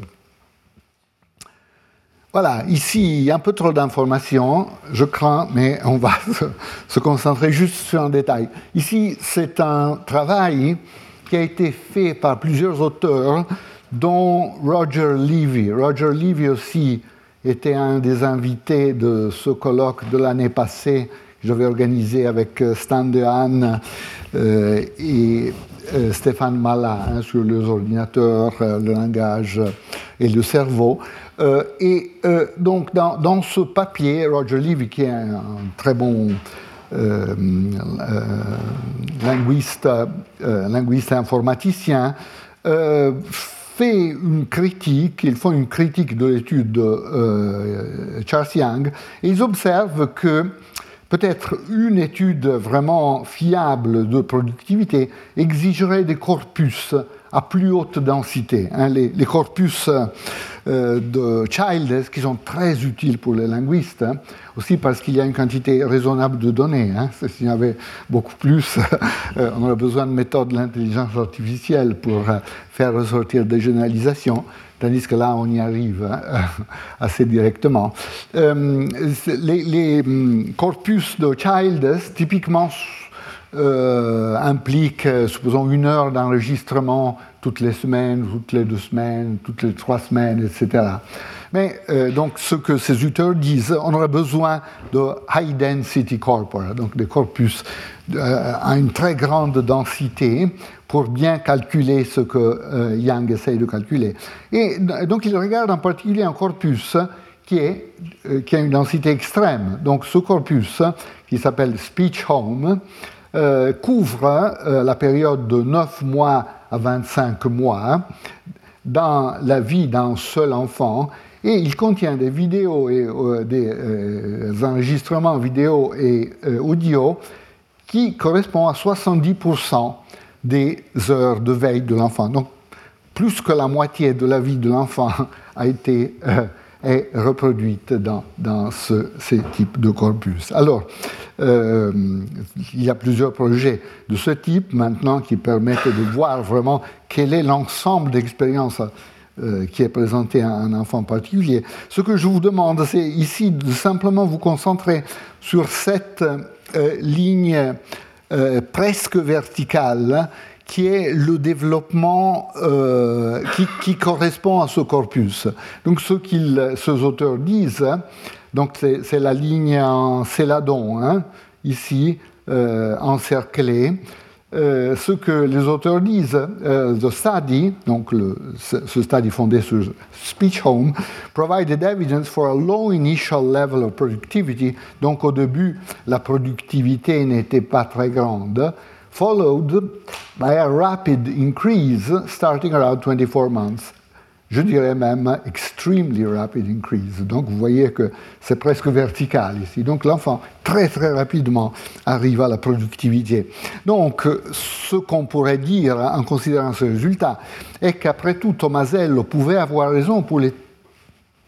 Voilà, ici, un peu trop d'informations, je crains, mais on va se concentrer juste sur un détail. Ici, c'est un travail qui a été fait par plusieurs auteurs dont Roger Levy. Roger Levy aussi était un des invités de ce colloque de l'année passée que j'avais organisé avec euh, Stan Dehaene euh, et euh, Stéphane Mala sur les ordinateurs, le langage et le cerveau. Et donc dans, ce papier, Roger Levy, qui est un, très bon linguiste, linguiste informaticien, fait une critique, ils font une critique de l'étude de Charles Young, et ils observent que peut-être une étude vraiment fiable de productivité exigerait des corpus à plus haute densité. Hein. les, corpus euh, de Childs, qui sont très utiles pour les linguistes, hein. aussi parce qu'il y a une quantité raisonnable de données. Hein. S'il y avait beaucoup plus, euh, on aurait besoin de méthodes de l'intelligence artificielle pour euh, faire ressortir des généralisations tandis que là, on y arrive assez directement. les, hum, corpus de Childs, typiquement, euh, implique, euh, supposons, une heure d'enregistrement toutes les semaines, toutes les deux semaines, toutes les trois semaines, etc. Mais euh, donc, ce que ces auteurs disent, on aurait besoin de high density corpora, donc des corpus à une très grande densité pour bien calculer ce que Young essaye de calculer. Et donc, il regarde en particulier un corpus qui, est, qui a une densité extrême. Donc, ce corpus, qui s'appelle Speech Home, euh, couvre euh, la période de 9 mois à 25 mois dans la vie d'un seul enfant et il contient des vidéos et euh, des enregistrements vidéo et audio qui correspondent à 70% des heures de veille de l'enfant. Donc plus que la moitié de la vie de l'enfant a été est reproduite dans, dans ce, ces types de corpus. Alors, euh, il y a plusieurs projets de ce type maintenant qui permettent de voir vraiment quel est l'ensemble d'expériences euh, qui est présenté à un enfant particulier. Ce que je vous demande, c'est ici de simplement vous concentrer sur cette euh, ligne presque verticale qui est le développement qui, correspond à ce corpus. Donc ce qu'ils, ces auteurs disent, donc c'est la ligne en céladon, hein, ici, euh, encerclée. Euh, ce que les auteurs disent, euh, the study, donc ce study fondé sur Speech Home, provided evidence for a low initial level of productivity. Donc au début, la productivité n'était pas très grande, followed by a rapid increase starting around 24 months je dirais même extremely rapid increase. Donc vous voyez que c'est presque vertical ici. Donc l'enfant très très rapidement arrive à la productivité. Donc ce qu'on pourrait dire en considérant ce résultat est qu'après tout Tomasello pouvait avoir raison pour les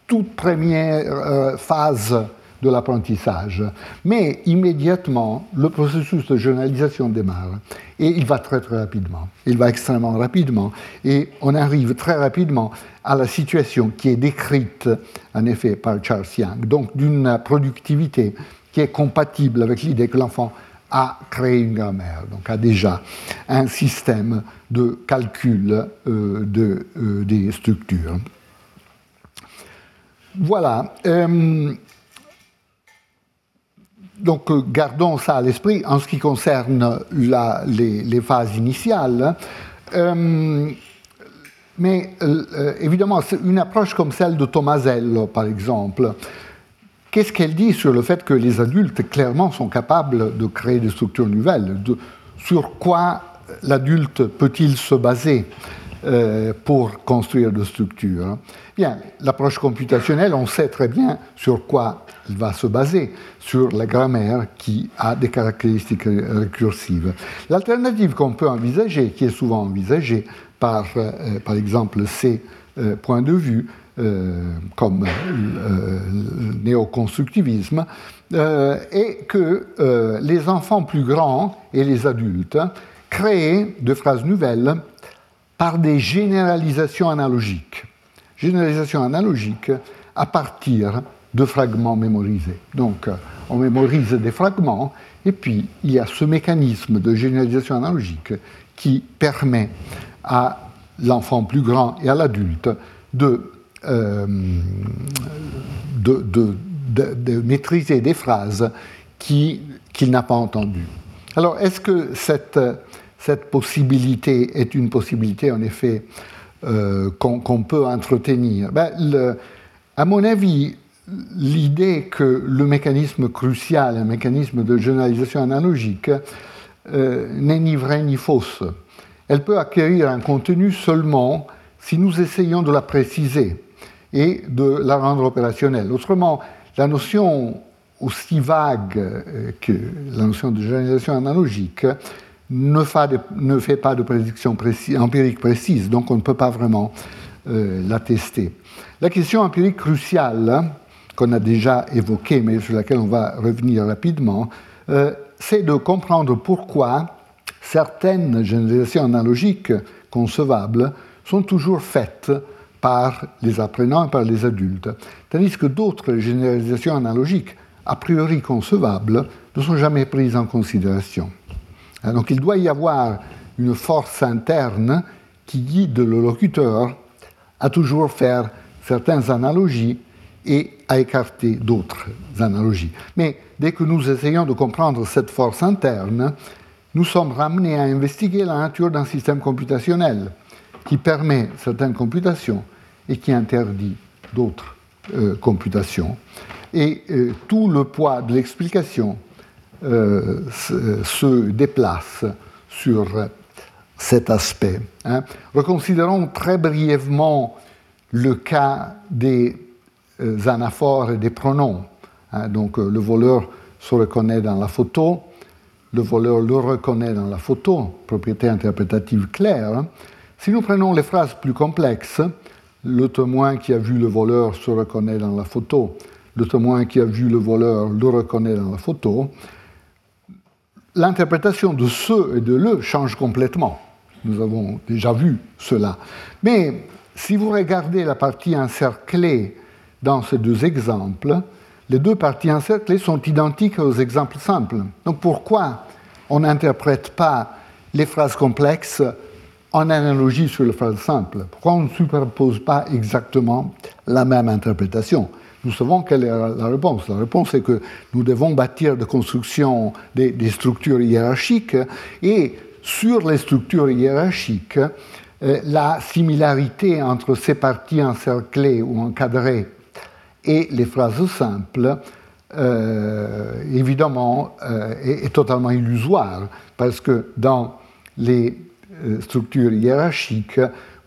toutes premières euh, phases de l'apprentissage. Mais immédiatement, le processus de généralisation démarre. Et il va très très rapidement. Il va extrêmement rapidement. Et on arrive très rapidement à la situation qui est décrite, en effet, par Charles Young. Donc d'une productivité qui est compatible avec l'idée que l'enfant a créé une grammaire, donc a déjà un système de calcul euh, de, euh, des structures. Voilà. Euh, donc euh, gardons ça à l'esprit en ce qui concerne les, phases initiales. Euh, mais euh, évidemment, une approche comme celle de Tomasello, par exemple, qu'est-ce qu'elle dit sur le fait que les adultes, clairement, sont capables de créer des structures nouvelles? Sur quoi l'adulte peut-il se baser? Pour construire des structures Bien, l'approche computationnelle, on sait très bien sur quoi il va se baser sur la grammaire qui a des caractéristiques récursives. L'alternative qu'on peut envisager, qui est souvent envisagée par, euh, par exemple, ces euh, points de vue, euh, comme le néoconstructivisme, est que les enfants plus grands et les adultes créent de phrases nouvelles par des généralisations analogiques. Généralisations analogiques à partir de fragments mémorisés. Donc, euh, on mémorise des fragments, et puis il y a ce mécanisme de généralisation analogique qui permet à l'enfant plus grand et à l'adulte de, euh, de, maîtriser des phrases qu'il n'a pas entendues. Alors, est-ce que cette, cette, possibilité est une possibilité, en effet, euh, qu'on peut entretenir ben, À mon avis, l'idée que le mécanisme crucial, un mécanisme de généralisation analogique, n'est ni vrai ni fausse. Elle peut acquérir un contenu seulement si nous essayons de la préciser et de la rendre opérationnelle. Autrement, la notion aussi vague euh, que la notion de généralisation analogique ne fait, pas de prédiction empirique précise, donc on ne peut pas vraiment euh, la tester. La question empirique cruciale, qu'on a déjà évoquée, mais sur laquelle on va revenir rapidement, euh, c'est de comprendre pourquoi certaines généralisations analogiques concevables sont toujours faites par les apprenants et par les adultes, tandis que d'autres généralisations analogiques, a priori concevables, ne sont jamais prises en considération. Hein, donc il doit y avoir une force interne qui guide le locuteur à toujours faire certaines analogies et à écarter d'autres analogies. Mais dès que nous essayons de comprendre cette force interne, nous sommes ramenés à investiguer la nature d'un système computationnel qui permet certaines computations et qui interdit d'autres euh, computations. Et euh, tout le poids de l'explication euh, se, déplace sur cet aspect. Hein. Reconsidérons très brièvement le cas des anaphores et des pronoms. Hein. Donc le voleur se reconnaît dans la photo, le voleur le reconnaît dans la photo, propriété interprétative claire. Hein. Si nous prenons les phrases plus complexes, le témoin qui a vu le voleur se reconnaît dans la photo, le témoin qui a vu le voleur le reconnaît dans la photo, l'interprétation de ce et de le change complètement. Nous avons déjà vu cela. Mais si vous regardez la partie encerclée dans ces deux exemples, les deux parties encerclées sont identiques aux exemples simples. Donc pourquoi on n'interprète pas les phrases complexes en analogie sur les phrases simples? Pourquoi on ne superpose pas exactement la même interprétation? Nous savons quelle est la réponse. La réponse est que nous devons bâtir des constructions, des, structures hiérarchiques, et sur les structures hiérarchiques, euh, la similarité entre ces parties encerclées ou encadrées et les phrases simples, euh, évidemment, euh, est, totalement illusoire, parce que dans les structures hiérarchiques,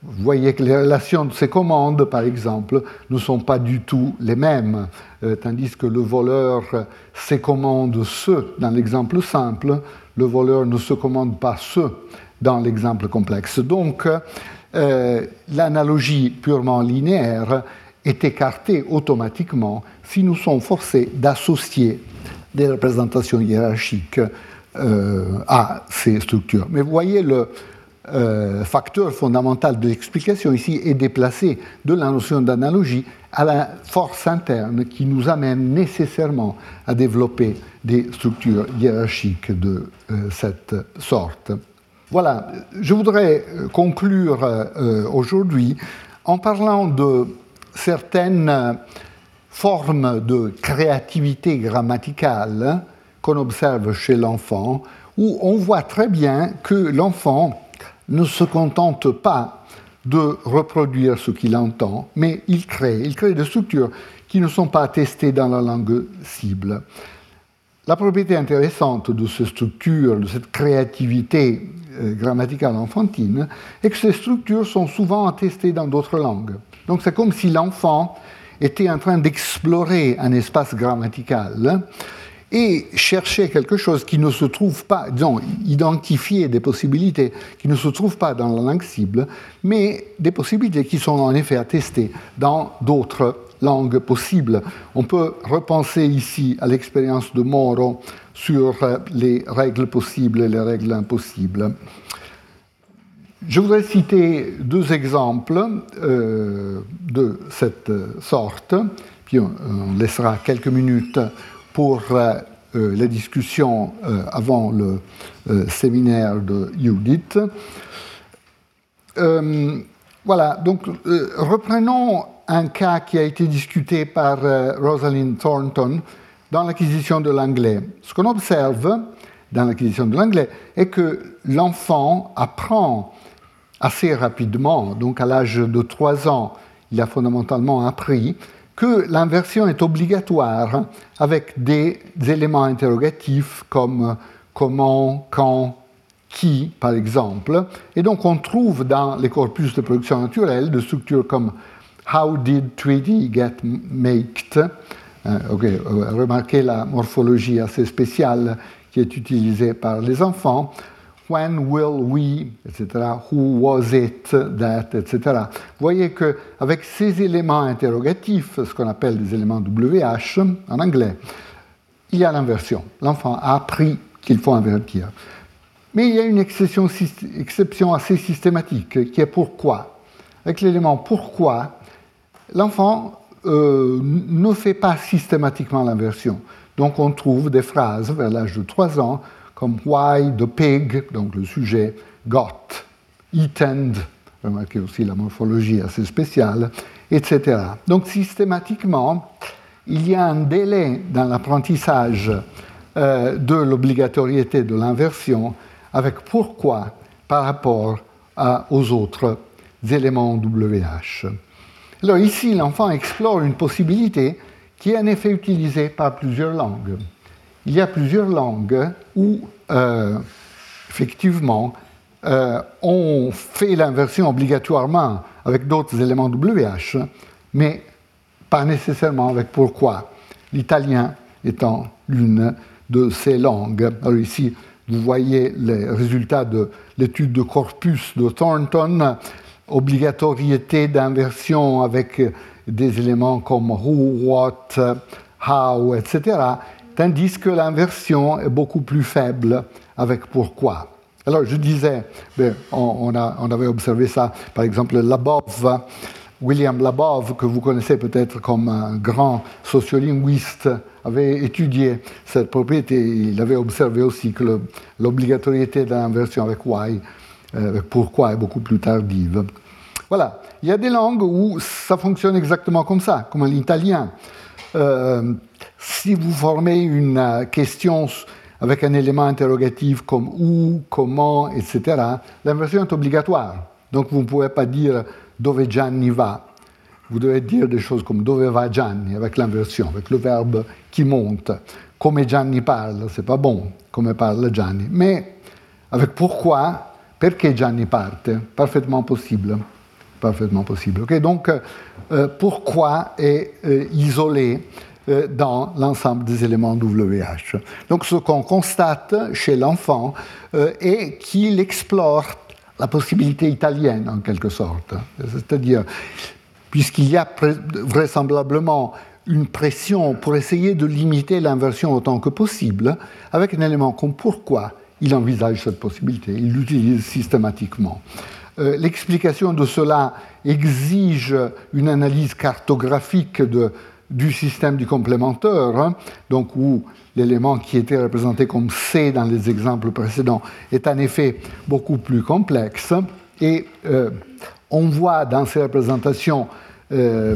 vous voyez que les relations de ces commandes, par exemple, ne sont pas du tout les mêmes, tandis que le voleur se commande ce dans l'exemple simple, le voleur ne se commande pas ce dans l'exemple complexe. Donc, l'analogie purement linéaire est écarté automatiquement si nous sommes forcés d'associer des représentations hiérarchiques euh, à ces structures. Mais voyez, le euh, facteur fondamental de l'explication ici est déplacé de la notion d'analogie à la force interne qui nous amène nécessairement à développer des structures hiérarchiques de euh, cette sorte. Voilà, je voudrais conclure aujourd'hui en parlant de certaines formes de créativité grammaticale qu'on observe chez l'enfant, où on voit très bien que l'enfant ne se contente pas de reproduire ce qu'il entend, mais il crée, il crée des structures qui ne sont pas testées dans la langue cible. La propriété intéressante de ces structures, de cette créativité euh, grammaticale enfantine, est que ces structures sont souvent attestées dans d'autres langues. Donc c'est comme si l'enfant était en train d'explorer un espace grammatical et cherchait quelque chose qui ne se trouve pas, disons, identifier des possibilités qui ne se trouvent pas dans la langue cible, mais des possibilités qui sont en effet attestées dans d'autres langues possibles. On peut repenser ici à l'expérience de Moro sur les règles possibles et les règles impossibles. Je voudrais citer deux exemples euh, de cette sorte, puis on, laissera quelques minutes pour euh, la discussion euh, avant le séminaire de Judith. voilà, donc reprenons un cas qui a été discuté par Rosalind Thornton dans l'acquisition de l'anglais. Ce qu'on observe dans l'acquisition de l'anglais est que l'enfant apprend assez rapidement, donc à l'âge de 3 ans, il a fondamentalement appris que l'inversion est obligatoire avec des éléments interrogatifs comme comment, quand, qui, par exemple. Et donc on trouve dans les corpus de production naturelle des structures comme How did treaty get made euh, Remarquez la morphologie assez spéciale qui est utilisée par les enfants. When will we, etc. Who was it that, etc. Vous voyez qu'avec ces éléments interrogatifs, ce qu'on appelle des éléments WH en anglais, il y a l'inversion. L'enfant a appris qu'il faut invertir. Mais il y a une exception, assez systématique qui est pourquoi. Avec l'élément pourquoi, l'enfant euh, ne fait pas systématiquement l'inversion. Donc on trouve des phrases vers l'âge de 3 ans comme Why the pig, donc le sujet, got, eaten, remarquez aussi la morphologie assez spéciale, etc. Donc systématiquement, il y a un délai dans l'apprentissage euh, de l'obligatoriété de l'inversion avec pourquoi par rapport aux autres éléments WH. Alors ici, l'enfant explore une possibilité qui est en effet utilisée par plusieurs langues. Il y a plusieurs langues où, euh, effectivement, euh, on fait l'inversion obligatoirement avec d'autres éléments WH, mais pas nécessairement avec pourquoi. L'italien étant l'une de ces langues. Alors ici, vous voyez les résultats de l'étude de corpus de Thornton, obligatoriété d'inversion avec des éléments comme who, what, how, etc., tandis que l'inversion est beaucoup plus faible avec pourquoi? Alors je disais, ben, on, avait observé ça, par exemple, Labov, William Labov, que vous connaissez peut-être comme un grand sociolinguiste, avait étudié cette propriété. Il avait observé aussi que l'obligatoriété de l'inversion avec why, euh, pourquoi, est beaucoup plus tardive. Voilà. Il y a des langues où ça fonctionne exactement comme ça, comme l'italien. Si vous formez une question avec un élément interrogatif comme où, comment, etc., l'inversion est obligatoire. Donc vous ne pouvez pas dire dove Gianni va. Vous devez dire des choses comme dove va Gianni avec l'inversion, avec le verbe qui monte. Come Gianni parle, c'est pas bon, come parle Gianni. Mais avec pourquoi, perché Gianni parte, parfaitement possible. Parfaitement possible. donc, euh, pourquoi est euh, isolé euh, dans l'ensemble des éléments WH. Donc ce qu'on constate chez l'enfant est qu'il explore la possibilité italienne en quelque sorte. C'est-à-dire, puisqu'il y a vraisemblablement une pression pour essayer de limiter l'inversion autant que possible, avec un élément comme pourquoi il envisage cette possibilité, il l'utilise systématiquement. Euh, l'explication de cela exige une analyse cartographique de, du système du complémentaire, hein, donc où l'élément qui était représenté comme C dans les exemples précédents est en effet beaucoup plus complexe. Et euh, on voit dans ces représentations euh,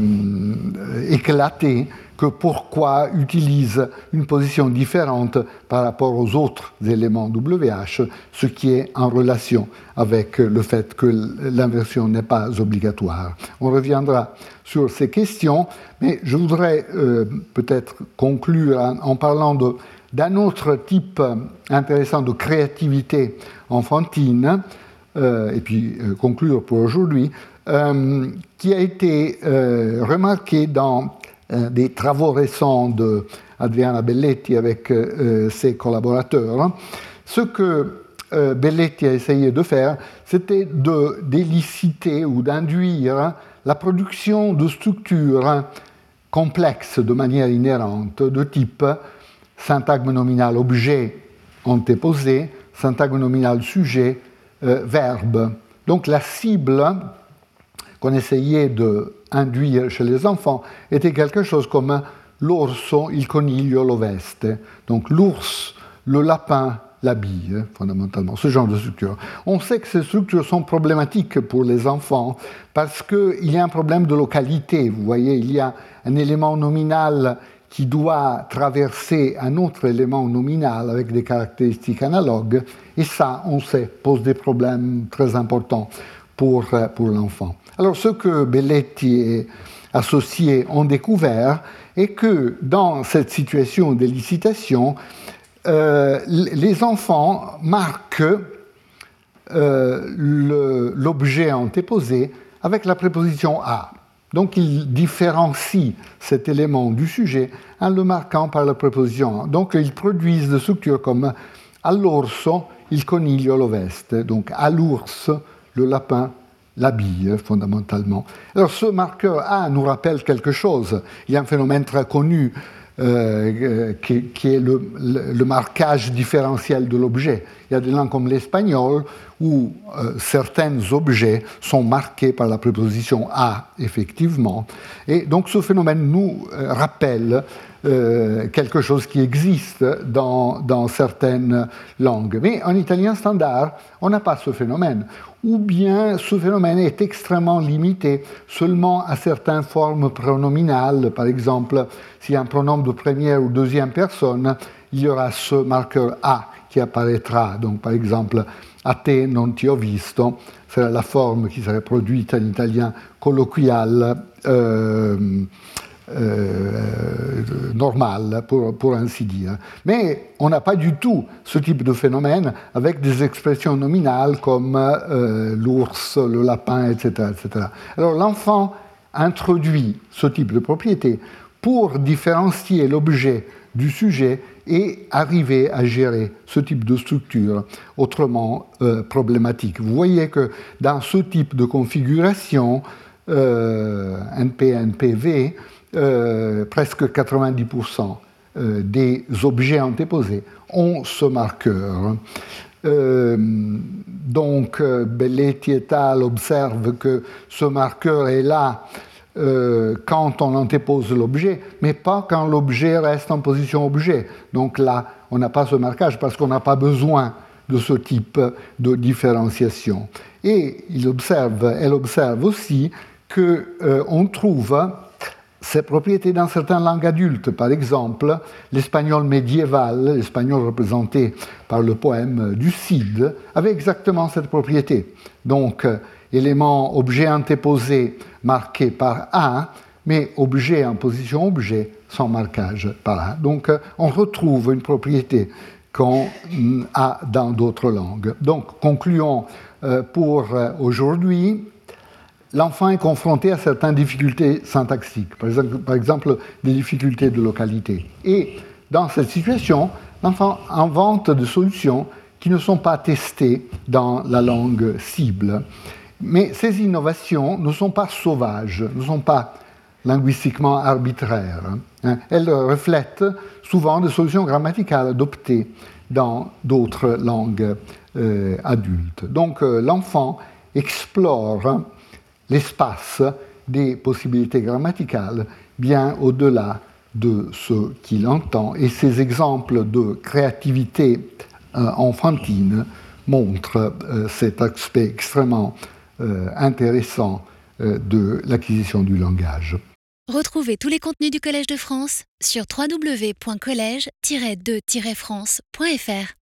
éclatées que pourquoi utilise une position différente par rapport aux autres éléments WH, ce qui est en relation avec le fait que l'inversion n'est pas obligatoire. On reviendra sur ces questions, mais je voudrais euh, peut-être conclure en, parlant d'un autre type intéressant de créativité enfantine, euh, et puis euh, conclure pour aujourd'hui, qui a été remarqué dans des travaux récents de Adriana Belletti avec ses collaborateurs. Ce que Belletti a essayé de faire, c'était de d'éliciter ou d'induire la production de structures complexes de manière inhérente, de type syntagme nominal objet antéposé, syntagme nominal sujet, euh, verbe. Donc la cible qu'on essayait de induire chez les enfants était quelque chose comme l'orso, il coniglio, lo veste. Donc l'ours, le lapin, l'habille, fondamentalement, ce genre de structure. On sait que ces structures sont problématiques pour les enfants parce qu'il y a un problème de localité. Vous voyez, il y a un élément nominal qui doit traverser un autre élément nominal avec des caractéristiques analogues, et ça, on sait, pose des problèmes très importants pour, pour l'enfant. Alors ce que Belletti associés ont découvert est que dans cette situation d'élicitation, euh, les enfants marquent euh, l'objet antéposé avec la préposition a. Donc ils différencient cet élément du sujet en le marquant par la préposition. Donc ils produisent des structures comme all'orso il coniglio lo veste, donc à l'ours le lapin l'habille fondamentalement. Alors ce marqueur A nous rappelle quelque chose. Il y a un phénomène très connu euh, qui, est le, marquage différentiel de l'objet. Il y a des langues comme l'espagnol où euh, certains objets sont marqués par la préposition a, effectivement. Et donc ce phénomène nous euh, quelque chose qui existe dans, certaines langues. Mais en italien standard, on n'a pas ce phénomène ou bien ce phénomène est extrêmement limité seulement à certaines formes pronominales. Par exemple, a un pronom de première ou deuxième personne, il y aura ce marqueur A qui apparaîtra. Donc, par exemple, a te non ti ho visto, c'est la forme qui serait produite en italien colloquial. Euh, euh, normal, pour, pour, ainsi dire. Mais on n'a pas du tout ce type de phénomène avec des expressions nominales comme euh, l'ours, le lapin, etc. etc. Alors l'enfant introduit ce type de propriété pour différencier l'objet du sujet et arriver à gérer ce type de structure autrement euh, problématique. Vous voyez que dans ce type de configuration, euh, NP-NPV, euh, presque 90% euh, des objets antéposés ont ce marqueur. Euh, donc, Belletti et al. observent que ce marqueur est là quand on antépose l'objet, mais pas quand l'objet reste en position objet. Donc là, on n'a pas ce marquage parce qu'on n'a pas besoin de ce type de différenciation. Et elle observe aussi qu'on trouve ces propriétés dans certaines langues adultes. Par exemple, l'espagnol médiéval, l'espagnol représenté par le poème du Cid, avait exactement cette propriété. Donc, élément objet antéposé marqué par A, mais objet en position objet sans marquage par A. Donc, on retrouve une propriété qu'on a dans d'autres langues. Donc, concluons euh, pour aujourd'hui l'enfant est confronté à certaines difficultés syntaxiques, par exemple, des difficultés de localité. Et dans cette situation, l'enfant invente des solutions qui ne sont pas testées dans la langue cible. Mais ces innovations ne sont pas sauvages, ne sont pas linguistiquement arbitraires. Hein. Elles reflètent souvent des solutions grammaticales adoptées dans d'autres langues euh, adultes. Donc euh, l'enfant explore l'espace des possibilités grammaticales bien au-delà de ce qu'il entend. Et ces exemples de créativité euh, enfantine montrent euh, cet aspect extrêmement euh, intéressant de l'acquisition du langage. Retrouvez tous les contenus du Collège de France sur www.colège-2-france.fr.